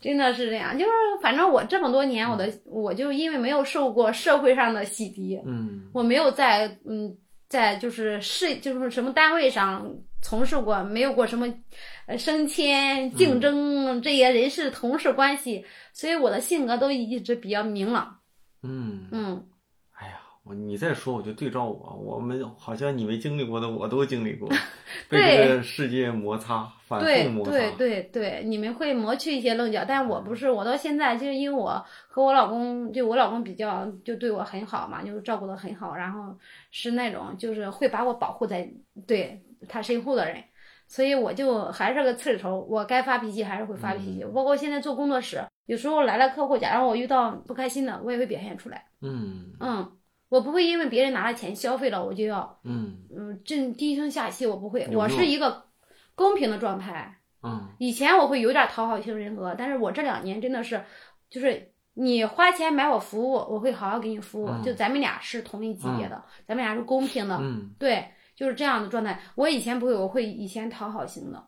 真的是这样，就是反正我这么多年，我的我就因为没有受过社会上的洗涤，嗯，我没有在嗯在就是事就是什么单位上。从事过没有过什么，呃，升迁、竞争这些人事同事关系，所以我的性格都一直比较明朗。嗯嗯，哎呀，我你再说我就对照我，我们好像你没经历过的我都经历过，被这个世界摩擦，反复摩擦。对对对对，你们会磨去一些棱角，但我不是，我到现在就是因为我和我老公，就我老公比较就对我很好嘛，就照顾的很好，然后是那种就是会把我保护在对。他身后的人，所以我就还是个刺头，我该发脾气还是会发脾气。包括现在做工作室，有时候来了客户，假如我遇到不开心的，我也会表现出来。嗯嗯，我不会因为别人拿了钱消费了，我就要嗯嗯这低声下气，我不会，我是一个公平的状态。嗯，以前我会有点讨好型人格，但是我这两年真的是，就是你花钱买我服务，我会好好给你服务，就咱们俩是同一级别的，咱们俩是公平的。嗯，对。就是这样的状态。我以前不会，我会以前讨好型的。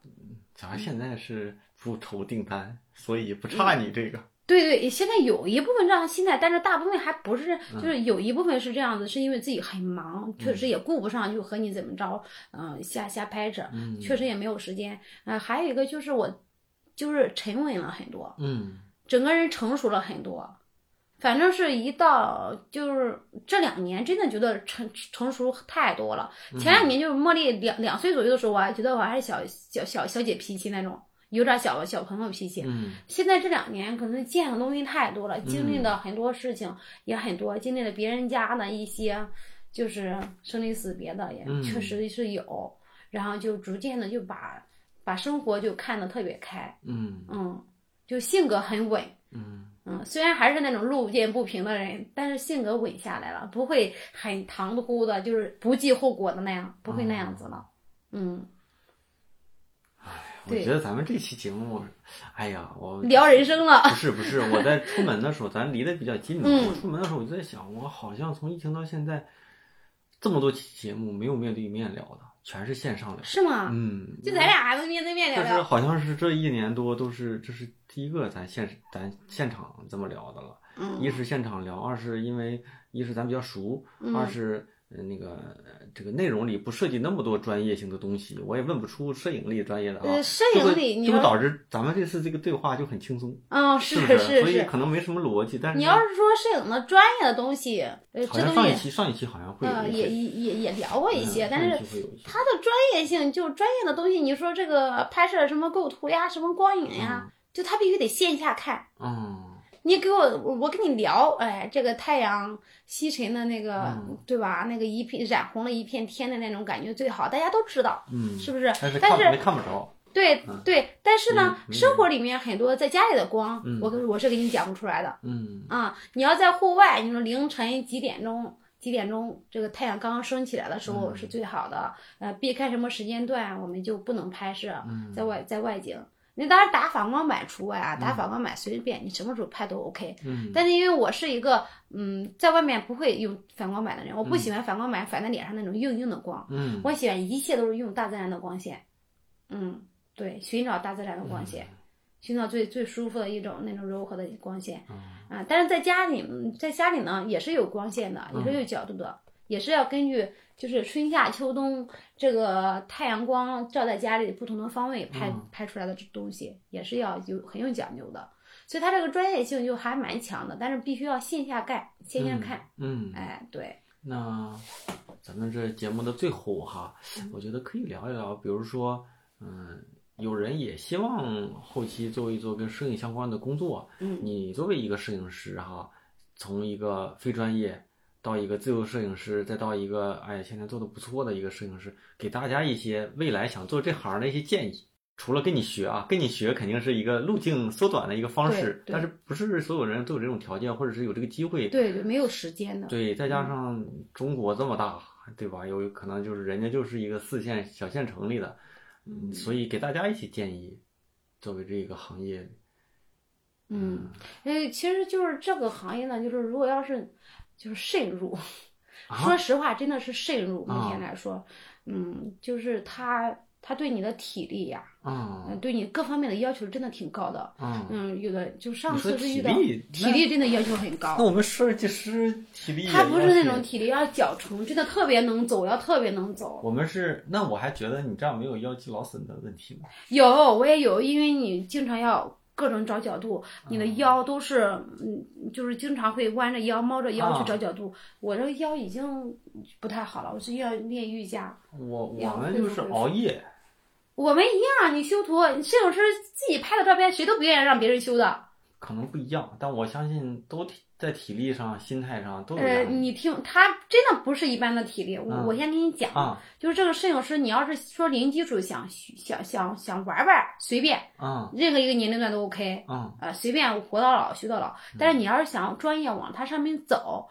咱现在是不愁订单，所以不差你这个。对对，现在有一部分这样心态，但是大部分还不是，就是有一部分是这样子，是因为自己很忙，确实也顾不上就和你怎么着，嗯，瞎瞎掰扯，确实也没有时间。嗯，还有一个就是我，就是沉稳了很多，嗯，整个人成熟了很多。反正是一到就是这两年，真的觉得成成熟太多了。前两年就是茉莉两两岁左右的时候，我还觉得我还是小小小小姐脾气那种，有点小小朋友脾气。嗯。现在这两年可能见的东西太多了，经历的很多事情也很多，经历了别人家的一些就是生离死别的，也确实是有。然后就逐渐的就把把生活就看得特别开。嗯嗯，就性格很稳。嗯。嗯，虽然还是那种路见不平的人，但是性格稳下来了，不会很唐突的，就是不计后果的那样，不会那样子了。嗯。哎，我觉得咱们这期节目，哎呀，我聊人生了。不是不是，我在出门的时候，咱离得比较近嘛。我出门的时候，我就在想，我好像从疫情到现在，这么多期节目没有面对面聊的，全是线上聊。是吗？嗯。就咱俩还能面对面聊聊。就是好像是这一年多都是这是。第一个，咱现咱现场这么聊的了，一是现场聊，二是因为一是咱比较熟，二是那个这个内容里不涉及那么多专业性的东西，我也问不出摄影里专业的啊，摄影里就导致咱们这次这个对话就很轻松，嗯，是是是，所以可能没什么逻辑。但是你要是说摄影的专业的东西，好像上一期上一期好像会也也也也聊过一些，但是它的专业性就专业的东西，你说这个拍摄什么构图呀，什么光影呀。就他必须得线下看，嗯，你给我，我跟你聊，哎，这个太阳西沉的那个，对吧？那个一片染红了一片天的那种感觉最好，大家都知道，嗯，是不是？但是看不着。对对，但是呢，生活里面很多在家里的光，我我是给你讲不出来的，嗯啊，你要在户外，你说凌晨几点钟？几点钟？这个太阳刚刚升起来的时候是最好的，呃，避开什么时间段我们就不能拍摄，在外在外景。你当然打反光板除外啊，打反光板随便，你什么时候拍都 OK。嗯。但是因为我是一个嗯，在外面不会用反光板的人，我不喜欢反光板反在脸上那种硬硬的光。嗯。我喜欢一切都是用大自然的光线。嗯，对，寻找大自然的光线，寻找最最舒服的一种那种柔和的光线。啊，但是在家里，在家里呢也是有光线的，也是有角度的，也是要根据。就是春夏秋冬这个太阳光照在家里不同的方位拍拍出来的东西也是要有很有讲究的，所以它这个专业性就还蛮强的，但是必须要线下干线下看。嗯，哎，对。那咱们这节目的最后哈，我觉得可以聊一聊，比如说，嗯，有人也希望后期做一做跟摄影相关的工作，嗯，你作为一个摄影师哈，从一个非专业。到一个自由摄影师，再到一个哎，现在做的不错的一个摄影师，给大家一些未来想做这行的一些建议。除了跟你学啊，跟你学肯定是一个路径缩短的一个方式，但是不是所有人都有这种条件，或者是有这个机会。对对，没有时间的。对，再加上中国这么大，对吧？有可能就是人家就是一个四线小县城里的，嗯，所以给大家一些建议，作为这个行业。嗯，哎，其实就是这个行业呢，就是如果要是。就是渗入，说实话，真的是渗入。目前来说，嗯，就是他他对你的体力呀，嗯，对你各方面的要求真的挺高的。嗯，有的就上次是遇到体力真的要求很高。那我们设计师体力，他不是那种体力要脚程，真的特别能走，要特别能走。我们是，那我还觉得你这样没有腰肌劳损的问题吗？有，我也有，因为你经常要。各种找角度，你的腰都是，嗯，就是经常会弯着腰、猫着腰去找角度。我这个腰已经不太好了，我是要练瑜伽。我我们就是熬夜。我们一样，你修图，摄影师自己拍的照片，谁都不愿意让别人修的。可能不一样，但我相信都在体力上、心态上都有。呃，你听，他真的不是一般的体力。我我先给你讲，就是这个摄影师，你要是说零基础想想想想玩玩，随便，嗯，任何一个年龄段都 OK，嗯，呃，随便活到老学到老。但是你要是想专业往它上面走，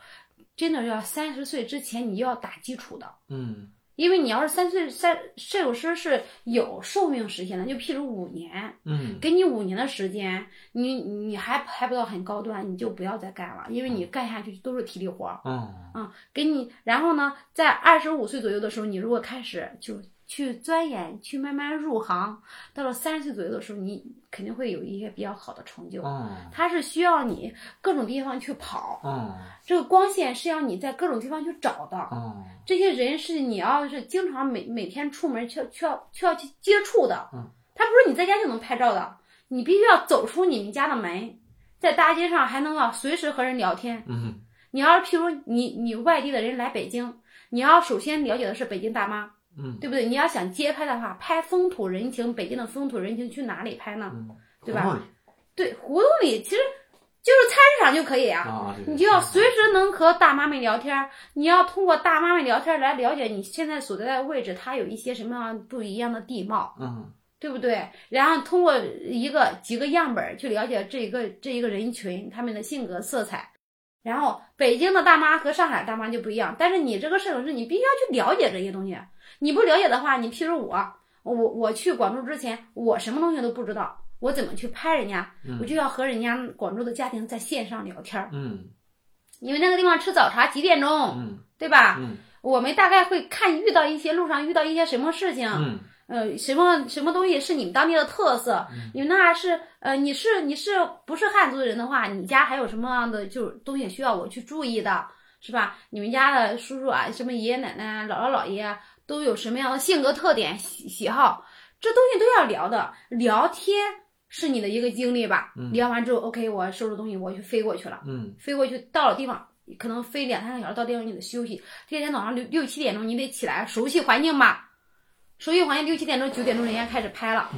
真的要三十岁之前你就要打基础的，嗯。因为你要是三岁三摄影师是有寿命时限的，就譬如五年，嗯，给你五年的时间，你你还拍不到很高端，你就不要再干了，因为你干下去都是体力活儿，嗯，啊，给你，然后呢，在二十五岁左右的时候，你如果开始就。去钻研，去慢慢入行，到了三十岁左右的时候，你肯定会有一些比较好的成就。嗯，它是需要你各种地方去跑。嗯，这个光线是要你在各种地方去找的。嗯，这些人是你要是经常每每天出门去去要去要去接触的。嗯，他不是你在家就能拍照的，你必须要走出你们家的门，在大街上还能啊随时和人聊天。嗯，你要是譬如你你外地的人来北京，你要首先了解的是北京大妈，嗯，对不对？你要想街拍的话，拍风土人情，北京的风土人情去哪里拍呢？对吧？对，胡同里其实就是菜市场就可以啊，你就要随时能和大妈们聊天，你要通过大妈们聊天来了解你现在所在的位置，它有一些什么样不一样的地貌。嗯。对不对？然后通过一个几个样本去了解这一个这一个人群他们的性格色彩，然后北京的大妈和上海大妈就不一样。但是你这个摄影师，你必须要去了解这些东西。你不了解的话，你譬如我，我我去广州之前，我什么东西都不知道，我怎么去拍人家？我就要和人家广州的家庭在线上聊天。嗯，因为那个地方吃早茶几点钟？嗯，对吧？嗯，我们大概会看遇到一些路上遇到一些什么事情。嗯。呃，什么什么东西是你们当地的特色？你们那是呃，你是你是不是汉族的人的话，你家还有什么样的就是东西需要我去注意的，是吧？你们家的叔叔啊，什么爷爷奶奶、姥姥姥爷都有什么样的性格特点、喜喜好？这东西都要聊的。聊天是你的一个经历吧？聊完之后，OK，我收拾东西，我去飞过去了。嗯，飞过去到了地方，可能飞两三个小时到地方你得休息。第二天早上六六七点钟你得起来熟悉环境吧。熟悉环境，六七点钟、九点钟，人家开始拍了，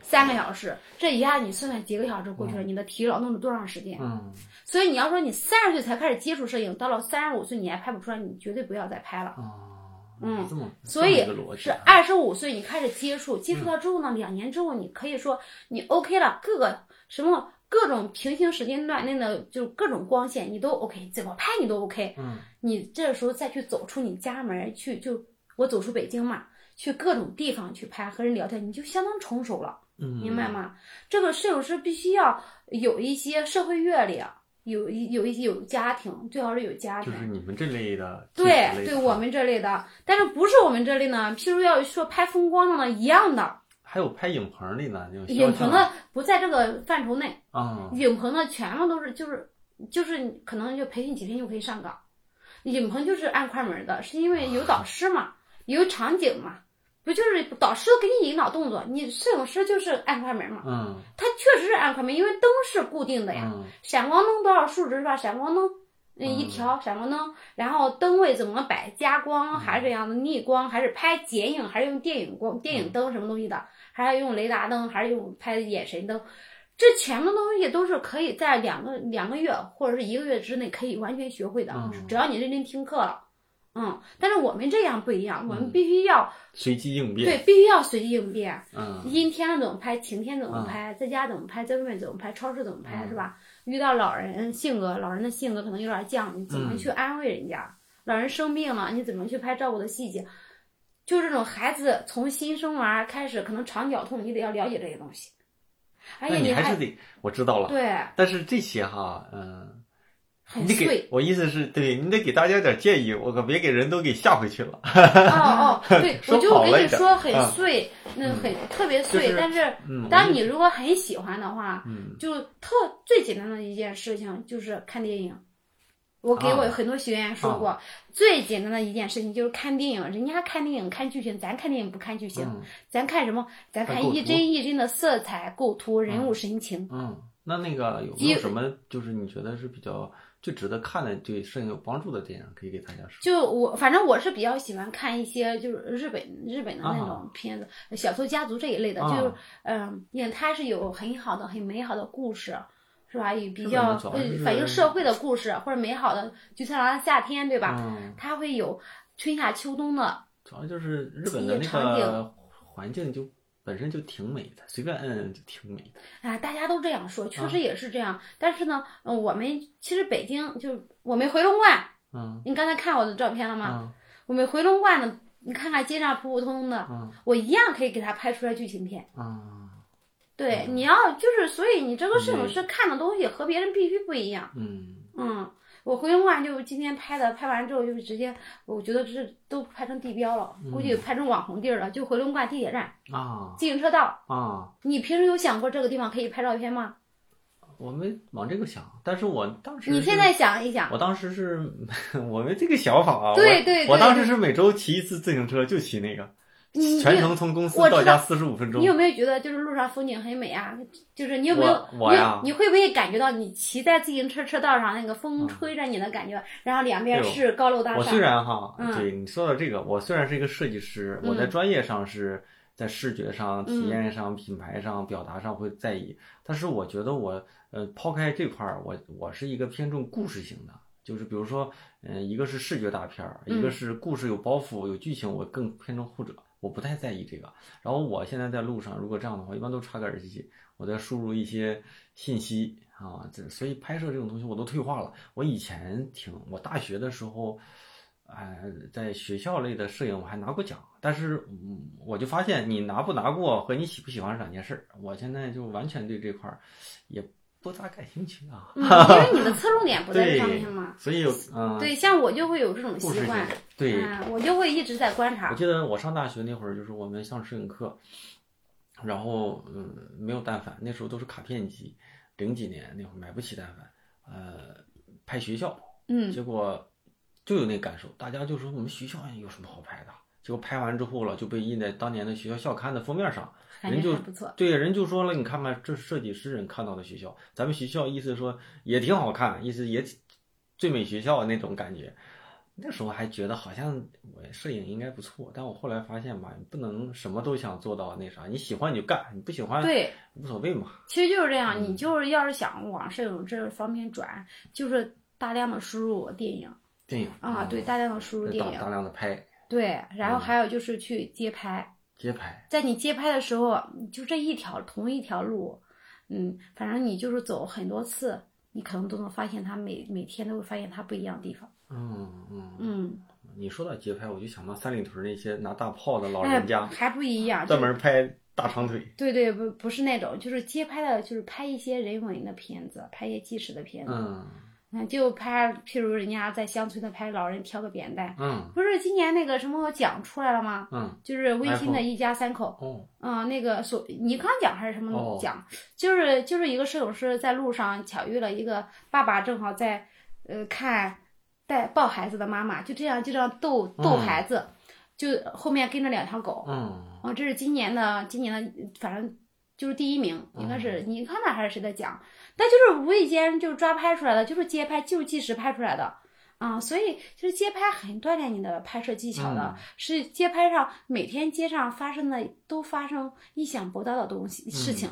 三个小时，这一下你算算几个小时过去了，你的体力劳动了多长时间？嗯，所以你要说你三十岁才开始接触摄影，到了三十五岁你还拍不出来，你绝对不要再拍了。嗯，所以是二十五岁你开始接触，接触到之后呢，两年之后你可以说你 OK 了，各个什么各种平行时间段内的就各种光线你都 OK，怎么拍你都 OK。嗯，你这时候再去走出你家门去，就我走出北京嘛。去各种地方去拍，和人聊天，你就相当成熟了，明白吗？这个摄影师必须要有一些社会阅历，有一有一些有家庭，最好是有家庭。就是你们这类的，对，对我们这类的，但是不是我们这类呢？譬如要说拍风光的呢，一样的。还有拍影棚的呢，影棚的不在这个范畴内啊。影棚的全部都是就是就是可能就培训几天就可以上岗。影棚就是按快门的，是因为有导师嘛，有场景嘛。不就是导师给你引导动作，你摄影师就是按快门嘛。嗯，他确实是按快门，因为灯是固定的呀。闪光灯多少数值是吧？闪光灯，那，一条闪光灯，然后灯位怎么摆？加光还是这样的？逆光还是拍剪影？还是用电影光、电影灯什么东西的？还是用雷达灯？还是用拍眼神灯？这全部东西都是可以在两个两个月或者是一个月之内可以完全学会的，只要你认真听课了。嗯，但是我们这样不一样，我们必须要随机应变。对，必须要随机应变。嗯，阴天了怎么拍？晴天怎么拍？在家怎么拍？在外面怎么拍？超市怎么拍？是吧？遇到老人性格，老人的性格可能有点犟，你怎么去安慰人家？老人生病了，你怎么去拍照顾的细节？就这种孩子从新生儿开始，可能肠绞痛，你得要了解这些东西。而且你还是得，我知道了。对。但是这些哈，嗯。很碎，我意思是对你得给大家点建议，我可别给人都给吓回去了。哦哦，对，我就跟你说很碎，那很特别碎。但是，当你如果很喜欢的话，就特最简单的一件事情就是看电影。我给我很多学员说过，最简单的一件事情就是看电影。人家看电影看剧情，咱看电影不看剧情，咱看什么？咱看一帧一帧的色彩、构图、人物神情。嗯，那那个有没有什么就是你觉得是比较？最值得看的、对摄影有帮助的电影，可以给大家说。就我，反正我是比较喜欢看一些，就是日本日本的那种片子，《小偷家族》这一类的，就是嗯，因为它是有很好的、很美好的故事，是吧？也比较反映社会的故事，或者美好的，就像夏天，对吧？它会有春夏秋冬的。主要就是日本的那个环境就。本身就挺美的，随便摁摁就挺美的。哎，大家都这样说，确实也是这样。但是呢，嗯，我们其实北京就我们回龙观，嗯，你刚才看我的照片了吗？嗯，我们回龙观呢，你看看街上普普通通的，嗯，我一样可以给他拍出来剧情片。嗯，对，你要就是，所以你这个摄影师看的东西和别人必须不一样。嗯嗯。我回龙观就今天拍的，拍完之后就直接，我觉得这都拍成地标了，估计拍成网红地儿了。就回龙观地铁站啊，自行车道啊。你平时有想过这个地方可以拍照片吗？我没往这个想，但是我当时你现在想一想，我当时是 我没这个想法啊。对对，我当时是每周骑一次自行车，就骑那个。全程从公司到家四十五分钟。你有没有觉得就是路上风景很美啊？就是你有没有你你会不会感觉到你骑在自行车车道上那个风吹着你的感觉？然后两边是高楼大厦。我虽然哈，对你说到这个，我虽然是一个设计师，我在专业上是在视觉上、体验上、品牌上、表达上会在意，但是我觉得我呃抛开这块儿，我我是一个偏重故事型的。就是比如说，嗯，一个是视觉大片儿，一个是故事有包袱、有剧情，我更偏重后者，我不太在意这个。然后我现在在路上，如果这样的话，一般都插个耳机，我在输入一些信息啊，这所以拍摄这种东西我都退化了。我以前挺，我大学的时候，哎，在学校类的摄影我还拿过奖，但是我就发现你拿不拿过和你喜不喜欢是两件事。我现在就完全对这块儿也。不咋感兴趣啊，因为你的侧重点不在这上面嘛，所以有嗯，对，像我就会有这种习惯，对，我就会一直在观察。我记得我上大学那会儿，就是我们上摄影课，然后嗯，没有单反，那时候都是卡片机，零几年那会儿买不起单反，呃，拍学校，嗯，结果就有那感受，大家就说我们学校有什么好拍的。结果拍完之后了，就被印在当年的学校校刊的封面上，人就对人就说了，你看吧，这设计师人看到的学校，咱们学校意思说也挺好看，意思也最美学校那种感觉。那时候还觉得好像我摄影应该不错，但我后来发现吧，你不能什么都想做到那啥，你喜欢你就干，你不喜欢对无所谓嘛。其实就是这样，你就是要是想往摄影这方面转，就是大量的输入电影，电影啊，对，大量的输入电影，大量的拍。对，然后还有就是去街拍，街拍，在你街拍的时候，就这一条同一条路，嗯，反正你就是走很多次，你可能都能发现它每每天都会发现它不一样的地方。嗯嗯嗯。你说到街拍，我就想到三里屯那些拿大炮的老人家，还不一样，专门拍大长腿。对对，不不是那种，就是街拍的，就是拍一些人文的片子，拍一些纪实的片子。嗯。就拍，譬如人家在乡村的拍老人挑个扁担，嗯，不是今年那个什么奖出来了吗？嗯，就是温馨的一家三口，哦，嗯，那个所尼康奖还是什么奖？就是就是一个摄影师在路上巧遇了一个爸爸，正好在呃看带抱孩子的妈妈，就这样就这样逗逗孩子，就后面跟着两条狗，嗯，哦，这是今年的今年的，反正就是第一名，应该是尼康的还是谁的奖？但就是无意间就是抓拍出来的，就是街拍，就是纪实拍出来的，啊，所以就是街拍很锻炼你的拍摄技巧的，是街拍上每天街上发生的都发生意想不到的东西事情，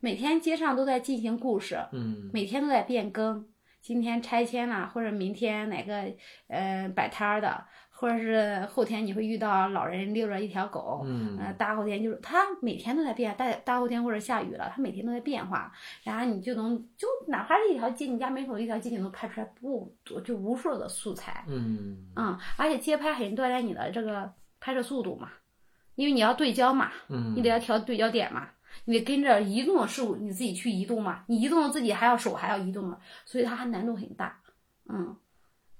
每天街上都在进行故事，嗯，每天都在变更，今天拆迁了，或者明天哪个呃摆摊儿的。或者是后天你会遇到老人遛着一条狗，嗯，大后天就是它每天都在变，大大后天或者下雨了，它每天都在变化，然后你就能就哪怕是一条街，你家门口一条街，你能拍出来不就无数的素材，嗯，嗯，而且街拍很锻炼你的这个拍摄速度嘛，因为你要对焦嘛，嗯，你得要调对焦点嘛，你得跟着移动的事物你自己去移动嘛，你移动自己还要手还要移动嘛，所以它还难度很大，嗯。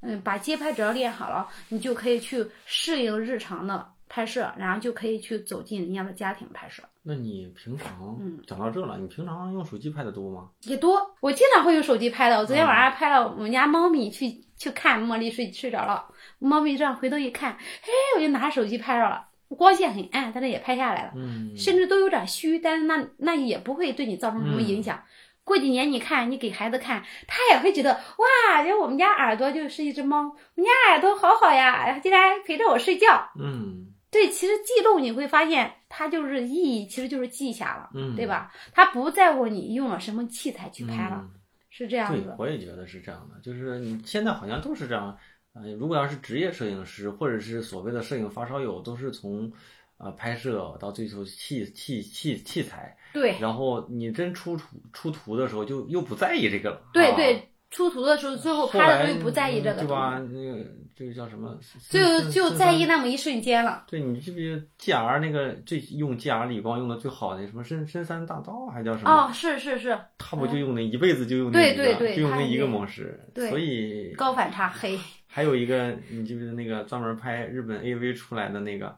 嗯，把街拍只要练好了，你就可以去适应日常的拍摄，然后就可以去走进人家的家庭拍摄。那你平常，嗯，讲到这了，你平常用手机拍的多吗？也多，我经常会用手机拍的。我昨天晚上拍了我们家猫咪去去看茉莉睡睡着了，猫咪这样回头一看，嘿，我就拿手机拍着了，光线很暗，但是也拍下来了，嗯，甚至都有点虚，但是那那也不会对你造成什么影响。过几年你看，你给孩子看，他也会觉得哇，就我们家耳朵就是一只猫，我们家耳朵好好呀，竟然陪着我睡觉。嗯，对，其实记录你会发现，它就是意义，其实就是记下了，嗯，对吧？他不在乎你用了什么器材去拍了，是这样的。对，我也觉得是这样的，就是你现在好像都是这样。呃，如果要是职业摄影师或者是所谓的摄影发烧友，都是从。啊，拍摄到最后器器器器材，对，然后你真出图出图的时候，就又不在意这个了。对对，出图的时候，最后拍的时候不在意这个，对吧？那个这个叫什么？就就在意那么一瞬间了。对你记不记得 G R 那个最用 G R 理光用的最好的什么深深山大道还叫什么？哦，是是是。他不就用那一辈子就用那对对，就用那一个模式，所以高反差黑。还有一个，你记不记得那个专门拍日本 A V 出来的那个？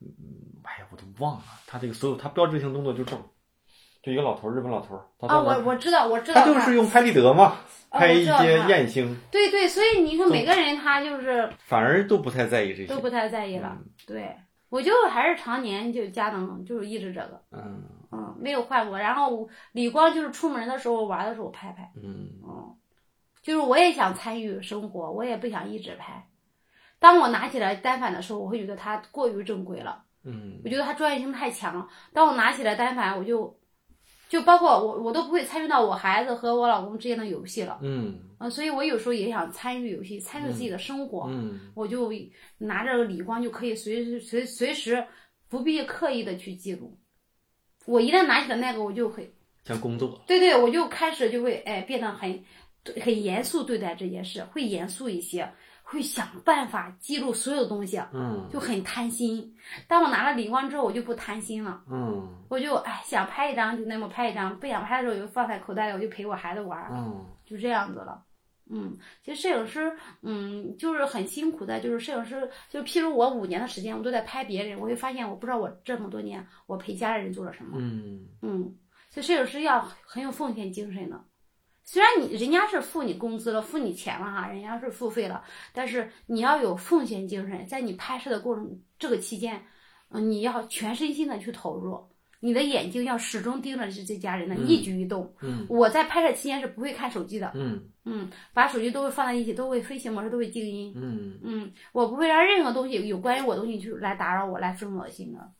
嗯，哎呀，我都忘了，他这个所有他标志性动作就这，就一个老头，日本老头。啊，我我知道，我知道。他就是用拍立得嘛，拍一些艳星。对对，所以你看每个人他就是。反而都不太在意这些。都不太在意了，对。我就还是常年就佳能，就是一直这个，嗯嗯，没有换过。然后李光就是出门的时候玩的时候拍拍，嗯嗯，就是我也想参与生活，我也不想一直拍。当我拿起来单反的时候，我会觉得它过于正规了，嗯，我觉得它专业性太强了。当我拿起来单反，我就。就包括我，我都不会参与到我孩子和我老公之间的游戏了。嗯，啊，所以我有时候也想参与游戏，参与自己的生活。嗯，我就拿着理光就可以随时随随时不必刻意的去记录。我一旦拿起了那个，我就会像工作。对对，我就开始就会哎变得很很严肃对待这件事，会严肃一些。会想办法记录所有东西，嗯，就很贪心。当我拿了理光之后，我就不贪心了，嗯，我就哎想拍一张就那么拍一张，不想拍的时候就放在口袋里，我就陪我孩子玩，嗯，就这样子了，嗯。其实摄影师，嗯，就是很辛苦的，就是摄影师，就譬如我五年的时间，我都在拍别人，我会发现我不知道我这么多年我陪家人做了什么，嗯嗯。所以摄影师要很有奉献精神的。虽然你人家是付你工资了，付你钱了哈，人家是付费了，但是你要有奉献精神，在你拍摄的过程这个期间，嗯，你要全身心的去投入，你的眼睛要始终盯着这这家人的一举一动。嗯，我在拍摄期间是不会看手机的。嗯嗯，把手机都会放在一起，都会飞行模式，都会静音。嗯嗯，我不会让任何东西有关于我的东西去来打扰我，来分我心的。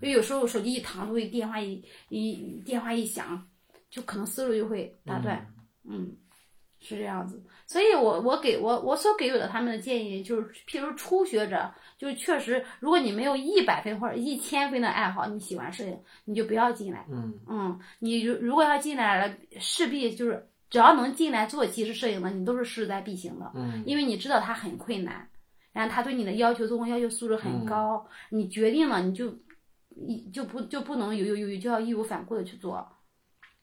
就有时候手机一躺，都会电话一一电话一响，就可能思路就会打断。嗯，是这样子，所以我我给我我所给予的他们的建议就是，譬如初学者，就确实，如果你没有一百分或者一千分的爱好，你喜欢摄影，你就不要进来。嗯嗯，你如如果要进来了，势必就是只要能进来做即时摄影的，你都是势在必行的。嗯，因为你知道它很困难，然后他对你的要求，做工要求素质很高，你决定了，你就一就不就不能犹犹豫豫，就要义无反顾的去做。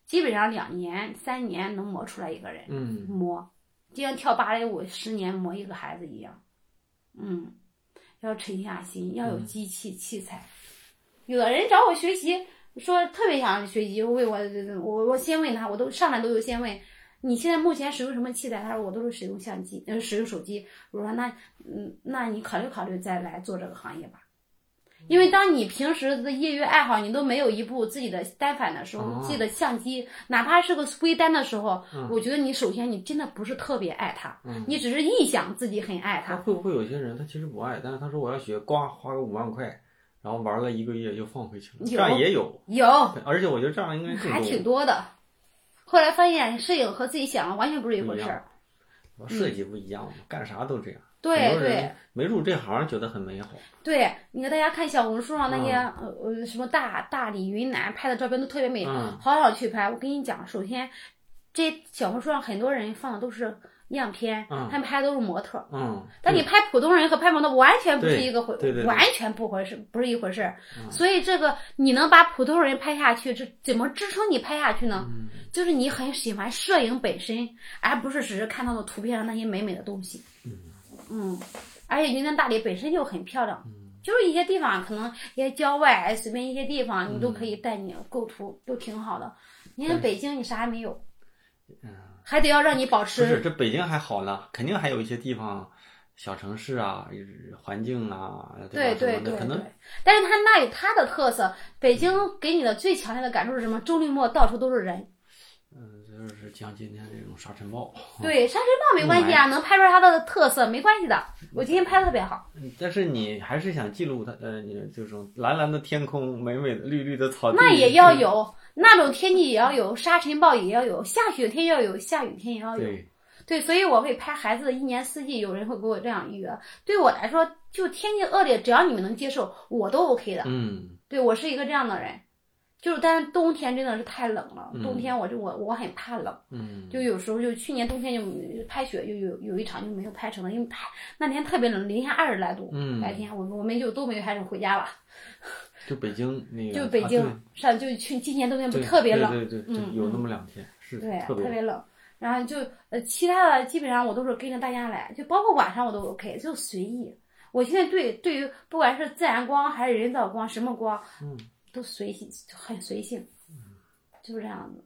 基本上两年、三年能磨出来一个人，嗯，磨，就像跳芭蕾舞十年磨一个孩子一样，嗯，要沉下心，要有机器器材。有的人找我学习，说特别想学习，问我，我我先问他，我都上来都有先问，你现在目前使用什么器材？他说我都是使用相机，呃，使用手机。我说那，嗯，那你考虑考虑再来做这个行业吧。因为当你平时的业余爱好你都没有一部自己的单反的时候，自己的相机，哪怕是个微单的时候，我觉得你首先你真的不是特别爱它，你只是臆想自己很爱它。会不会有些人他其实不爱，但是他说我要学，呱花个五万块，然后玩了一个月又放回去了，这样也有。有。而且我觉得这样应该还挺多的。后来发现摄影和自己想的完全不是一回事儿。设计不一样嘛，干啥都这样。对对，没入这行觉得很美好。对，你看大家看小红书上那些呃呃什么大大理、云南拍的照片都特别美，好想去拍。我跟你讲，首先这小红书上很多人放的都是样片，他们拍的都是模特。嗯。但你拍普通人和拍模特完全不是一个回，完全不回事，不是一回事。所以这个你能把普通人拍下去，这怎么支撑你拍下去呢？就是你很喜欢摄影本身，而不是只是看到的图片上那些美美的东西。嗯，而且云南大理本身就很漂亮，就是一些地方可能一些郊外，随便一些地方你都可以带你构图，都挺好的。你看北京，你啥也没有，嗯，还得要让你保持。不是，这北京还好呢，肯定还有一些地方，小城市啊，环境啊，对对对，可能。但是它那有它的特色，北京给你的最强烈的感受是什么？周立末到处都是人。就是像今天这种沙尘暴，对沙尘暴没关系啊，能拍出来它的特色，没关系的。我今天拍的特别好。但是你还是想记录它，呃，这种蓝蓝的天空，美美的绿绿的草地。那也要有那种天气，也要有沙尘暴，也要有下雪天，要有下雨天，也要有。对，所以我会拍孩子的一年四季。有人会给我这样预约，对我来说，就天气恶劣，只要你们能接受，我都 OK 的。嗯，对我是一个这样的人。就是，但是冬天真的是太冷了。冬天我就我我很怕冷，就有时候就去年冬天就拍雪，就有有一场就没有拍成了，因为太那天特别冷，零下二十来度，白天我我们就都没有拍成，回家了。就北京那个，就北京上就去今年冬天不特别冷，对对对，有那么两天是对特别冷。然后就呃其他的基本上我都是跟着大家来，就包括晚上我都 OK，就随意。我现在对对于不管是自然光还是人造光，什么光，嗯。都随性，很随性，就是这样子。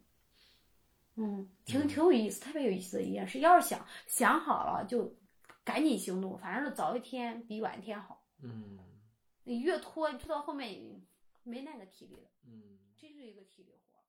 嗯，挺挺有意思，特别有意思的一件事。要是想想好了，就赶紧行动，反正是早一天比晚一天好。嗯。你越拖，你拖到后面没那个体力了。嗯，真是一个体力活。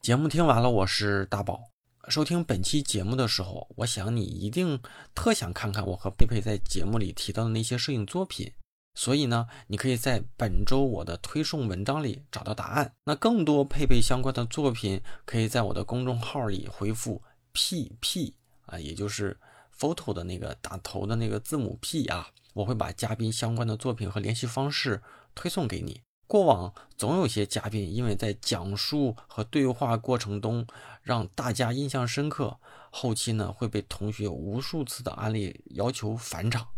节目听完了，我是大宝。收听本期节目的时候，我想你一定特想看看我和佩佩在节目里提到的那些摄影作品。所以呢，你可以在本周我的推送文章里找到答案。那更多配备相关的作品，可以在我的公众号里回复 “pp” 啊，也就是 photo 的那个打头的那个字母 P 啊，我会把嘉宾相关的作品和联系方式推送给你。过往总有些嘉宾因为在讲述和对话过程中让大家印象深刻，后期呢会被同学无数次的安利要求返场。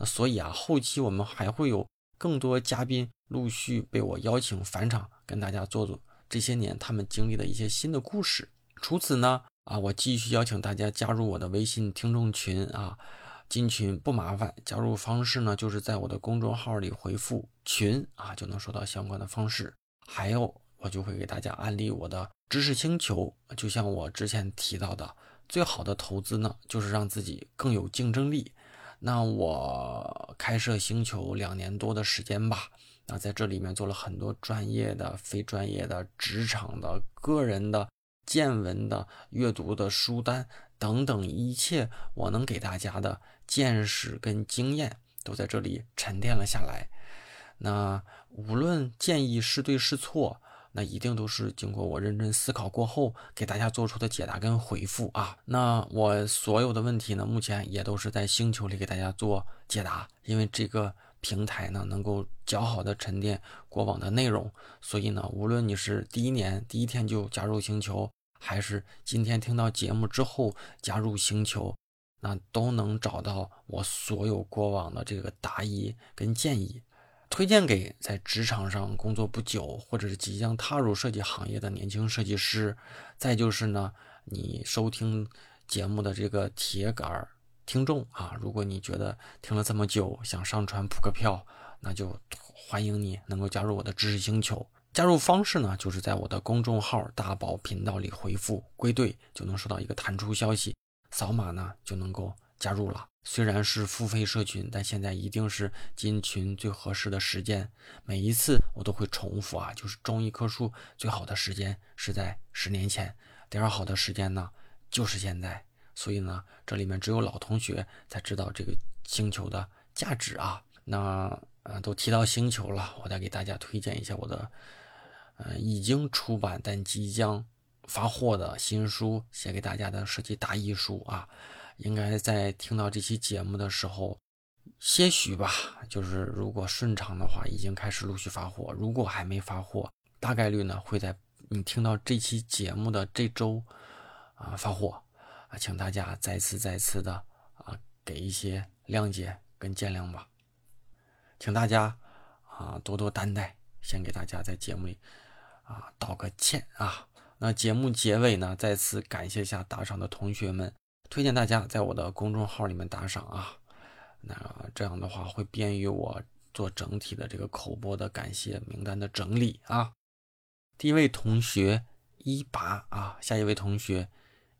那所以啊，后期我们还会有更多嘉宾陆续被我邀请返场，跟大家做做这些年他们经历的一些新的故事。除此呢，啊，我继续邀请大家加入我的微信听众群啊，进群不麻烦，加入方式呢就是在我的公众号里回复“群”啊，就能收到相关的方式。还有，我就会给大家安利我的知识星球，就像我之前提到的，最好的投资呢，就是让自己更有竞争力。那我开设星球两年多的时间吧，那在这里面做了很多专业的、非专业的、职场的、个人的、见闻的、阅读的书单等等一切，我能给大家的见识跟经验都在这里沉淀了下来。那无论建议是对是错。那一定都是经过我认真思考过后给大家做出的解答跟回复啊。那我所有的问题呢，目前也都是在星球里给大家做解答，因为这个平台呢能够较好的沉淀过往的内容，所以呢，无论你是第一年第一天就加入星球，还是今天听到节目之后加入星球，那都能找到我所有过往的这个答疑跟建议。推荐给在职场上工作不久，或者是即将踏入设计行业的年轻设计师。再就是呢，你收听节目的这个铁杆听众啊，如果你觉得听了这么久想上传扑克票，那就欢迎你能够加入我的知识星球。加入方式呢，就是在我的公众号“大宝频道”里回复“归队”，就能收到一个弹出消息，扫码呢就能够加入了。虽然是付费社群，但现在一定是进群最合适的时间。每一次我都会重复啊，就是种一棵树最好的时间是在十年前，第二好的时间呢就是现在。所以呢，这里面只有老同学才知道这个星球的价值啊。那呃，都提到星球了，我再给大家推荐一下我的呃已经出版但即将发货的新书，写给大家的设计大艺术啊。应该在听到这期节目的时候，些许吧，就是如果顺畅的话，已经开始陆续发货；如果还没发货，大概率呢会在你听到这期节目的这周啊发货啊，请大家再次再次的啊给一些谅解跟见谅吧，请大家啊多多担待，先给大家在节目里啊道个歉啊。那节目结尾呢，再次感谢一下打赏的同学们。推荐大家在我的公众号里面打赏啊，那这样的话会便于我做整体的这个口播的感谢名单的整理啊。第一位同学一拔啊，下一位同学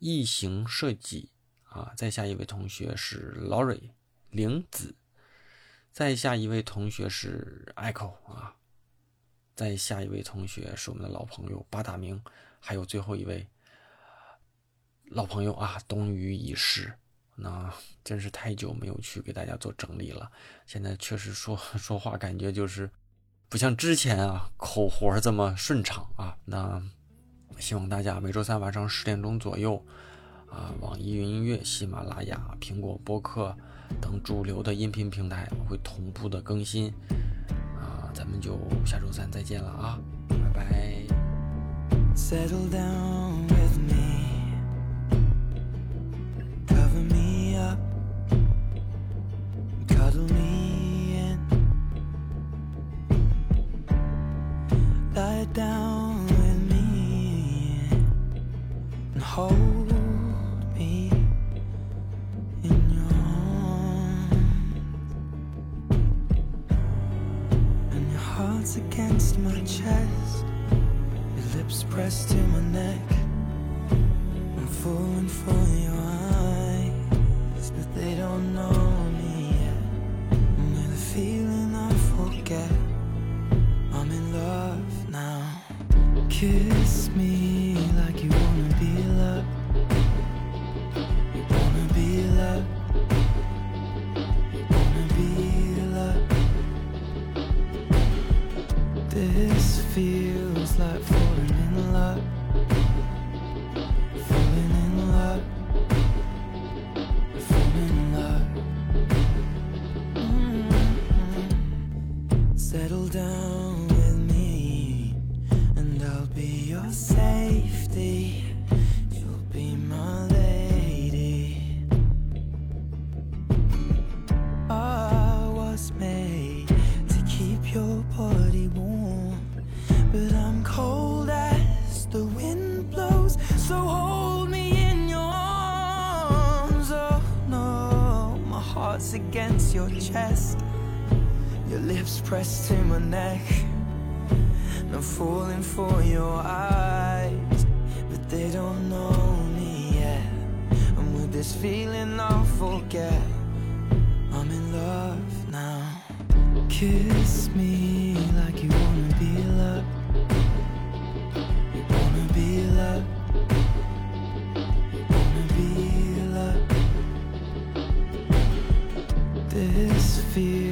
异形设计啊，再下一位同学是 Lori 玲子，再下一位同学是 Echo 啊，再下一位同学是我们的老朋友八大明，还有最后一位。老朋友啊，冬雨已逝，那真是太久没有去给大家做整理了。现在确实说 说话感觉就是不像之前啊，口活这么顺畅啊。那希望大家每周三晚上十点钟左右啊，网易云音乐、喜马拉雅、苹果播客等主流的音频平台会同步的更新啊。咱们就下周三再见了啊，拜拜。Settle down down with me and hold me in your arms. And your heart's against my chest, your lips pressed to my neck. I'm falling for your eyes, but they don't know forget I'm in love now. Kiss me. Pressed to my neck. I'm falling for your eyes But they don't know me yet. And with this feeling I'll forget. I'm in love now. Kiss me like you wanna be fear.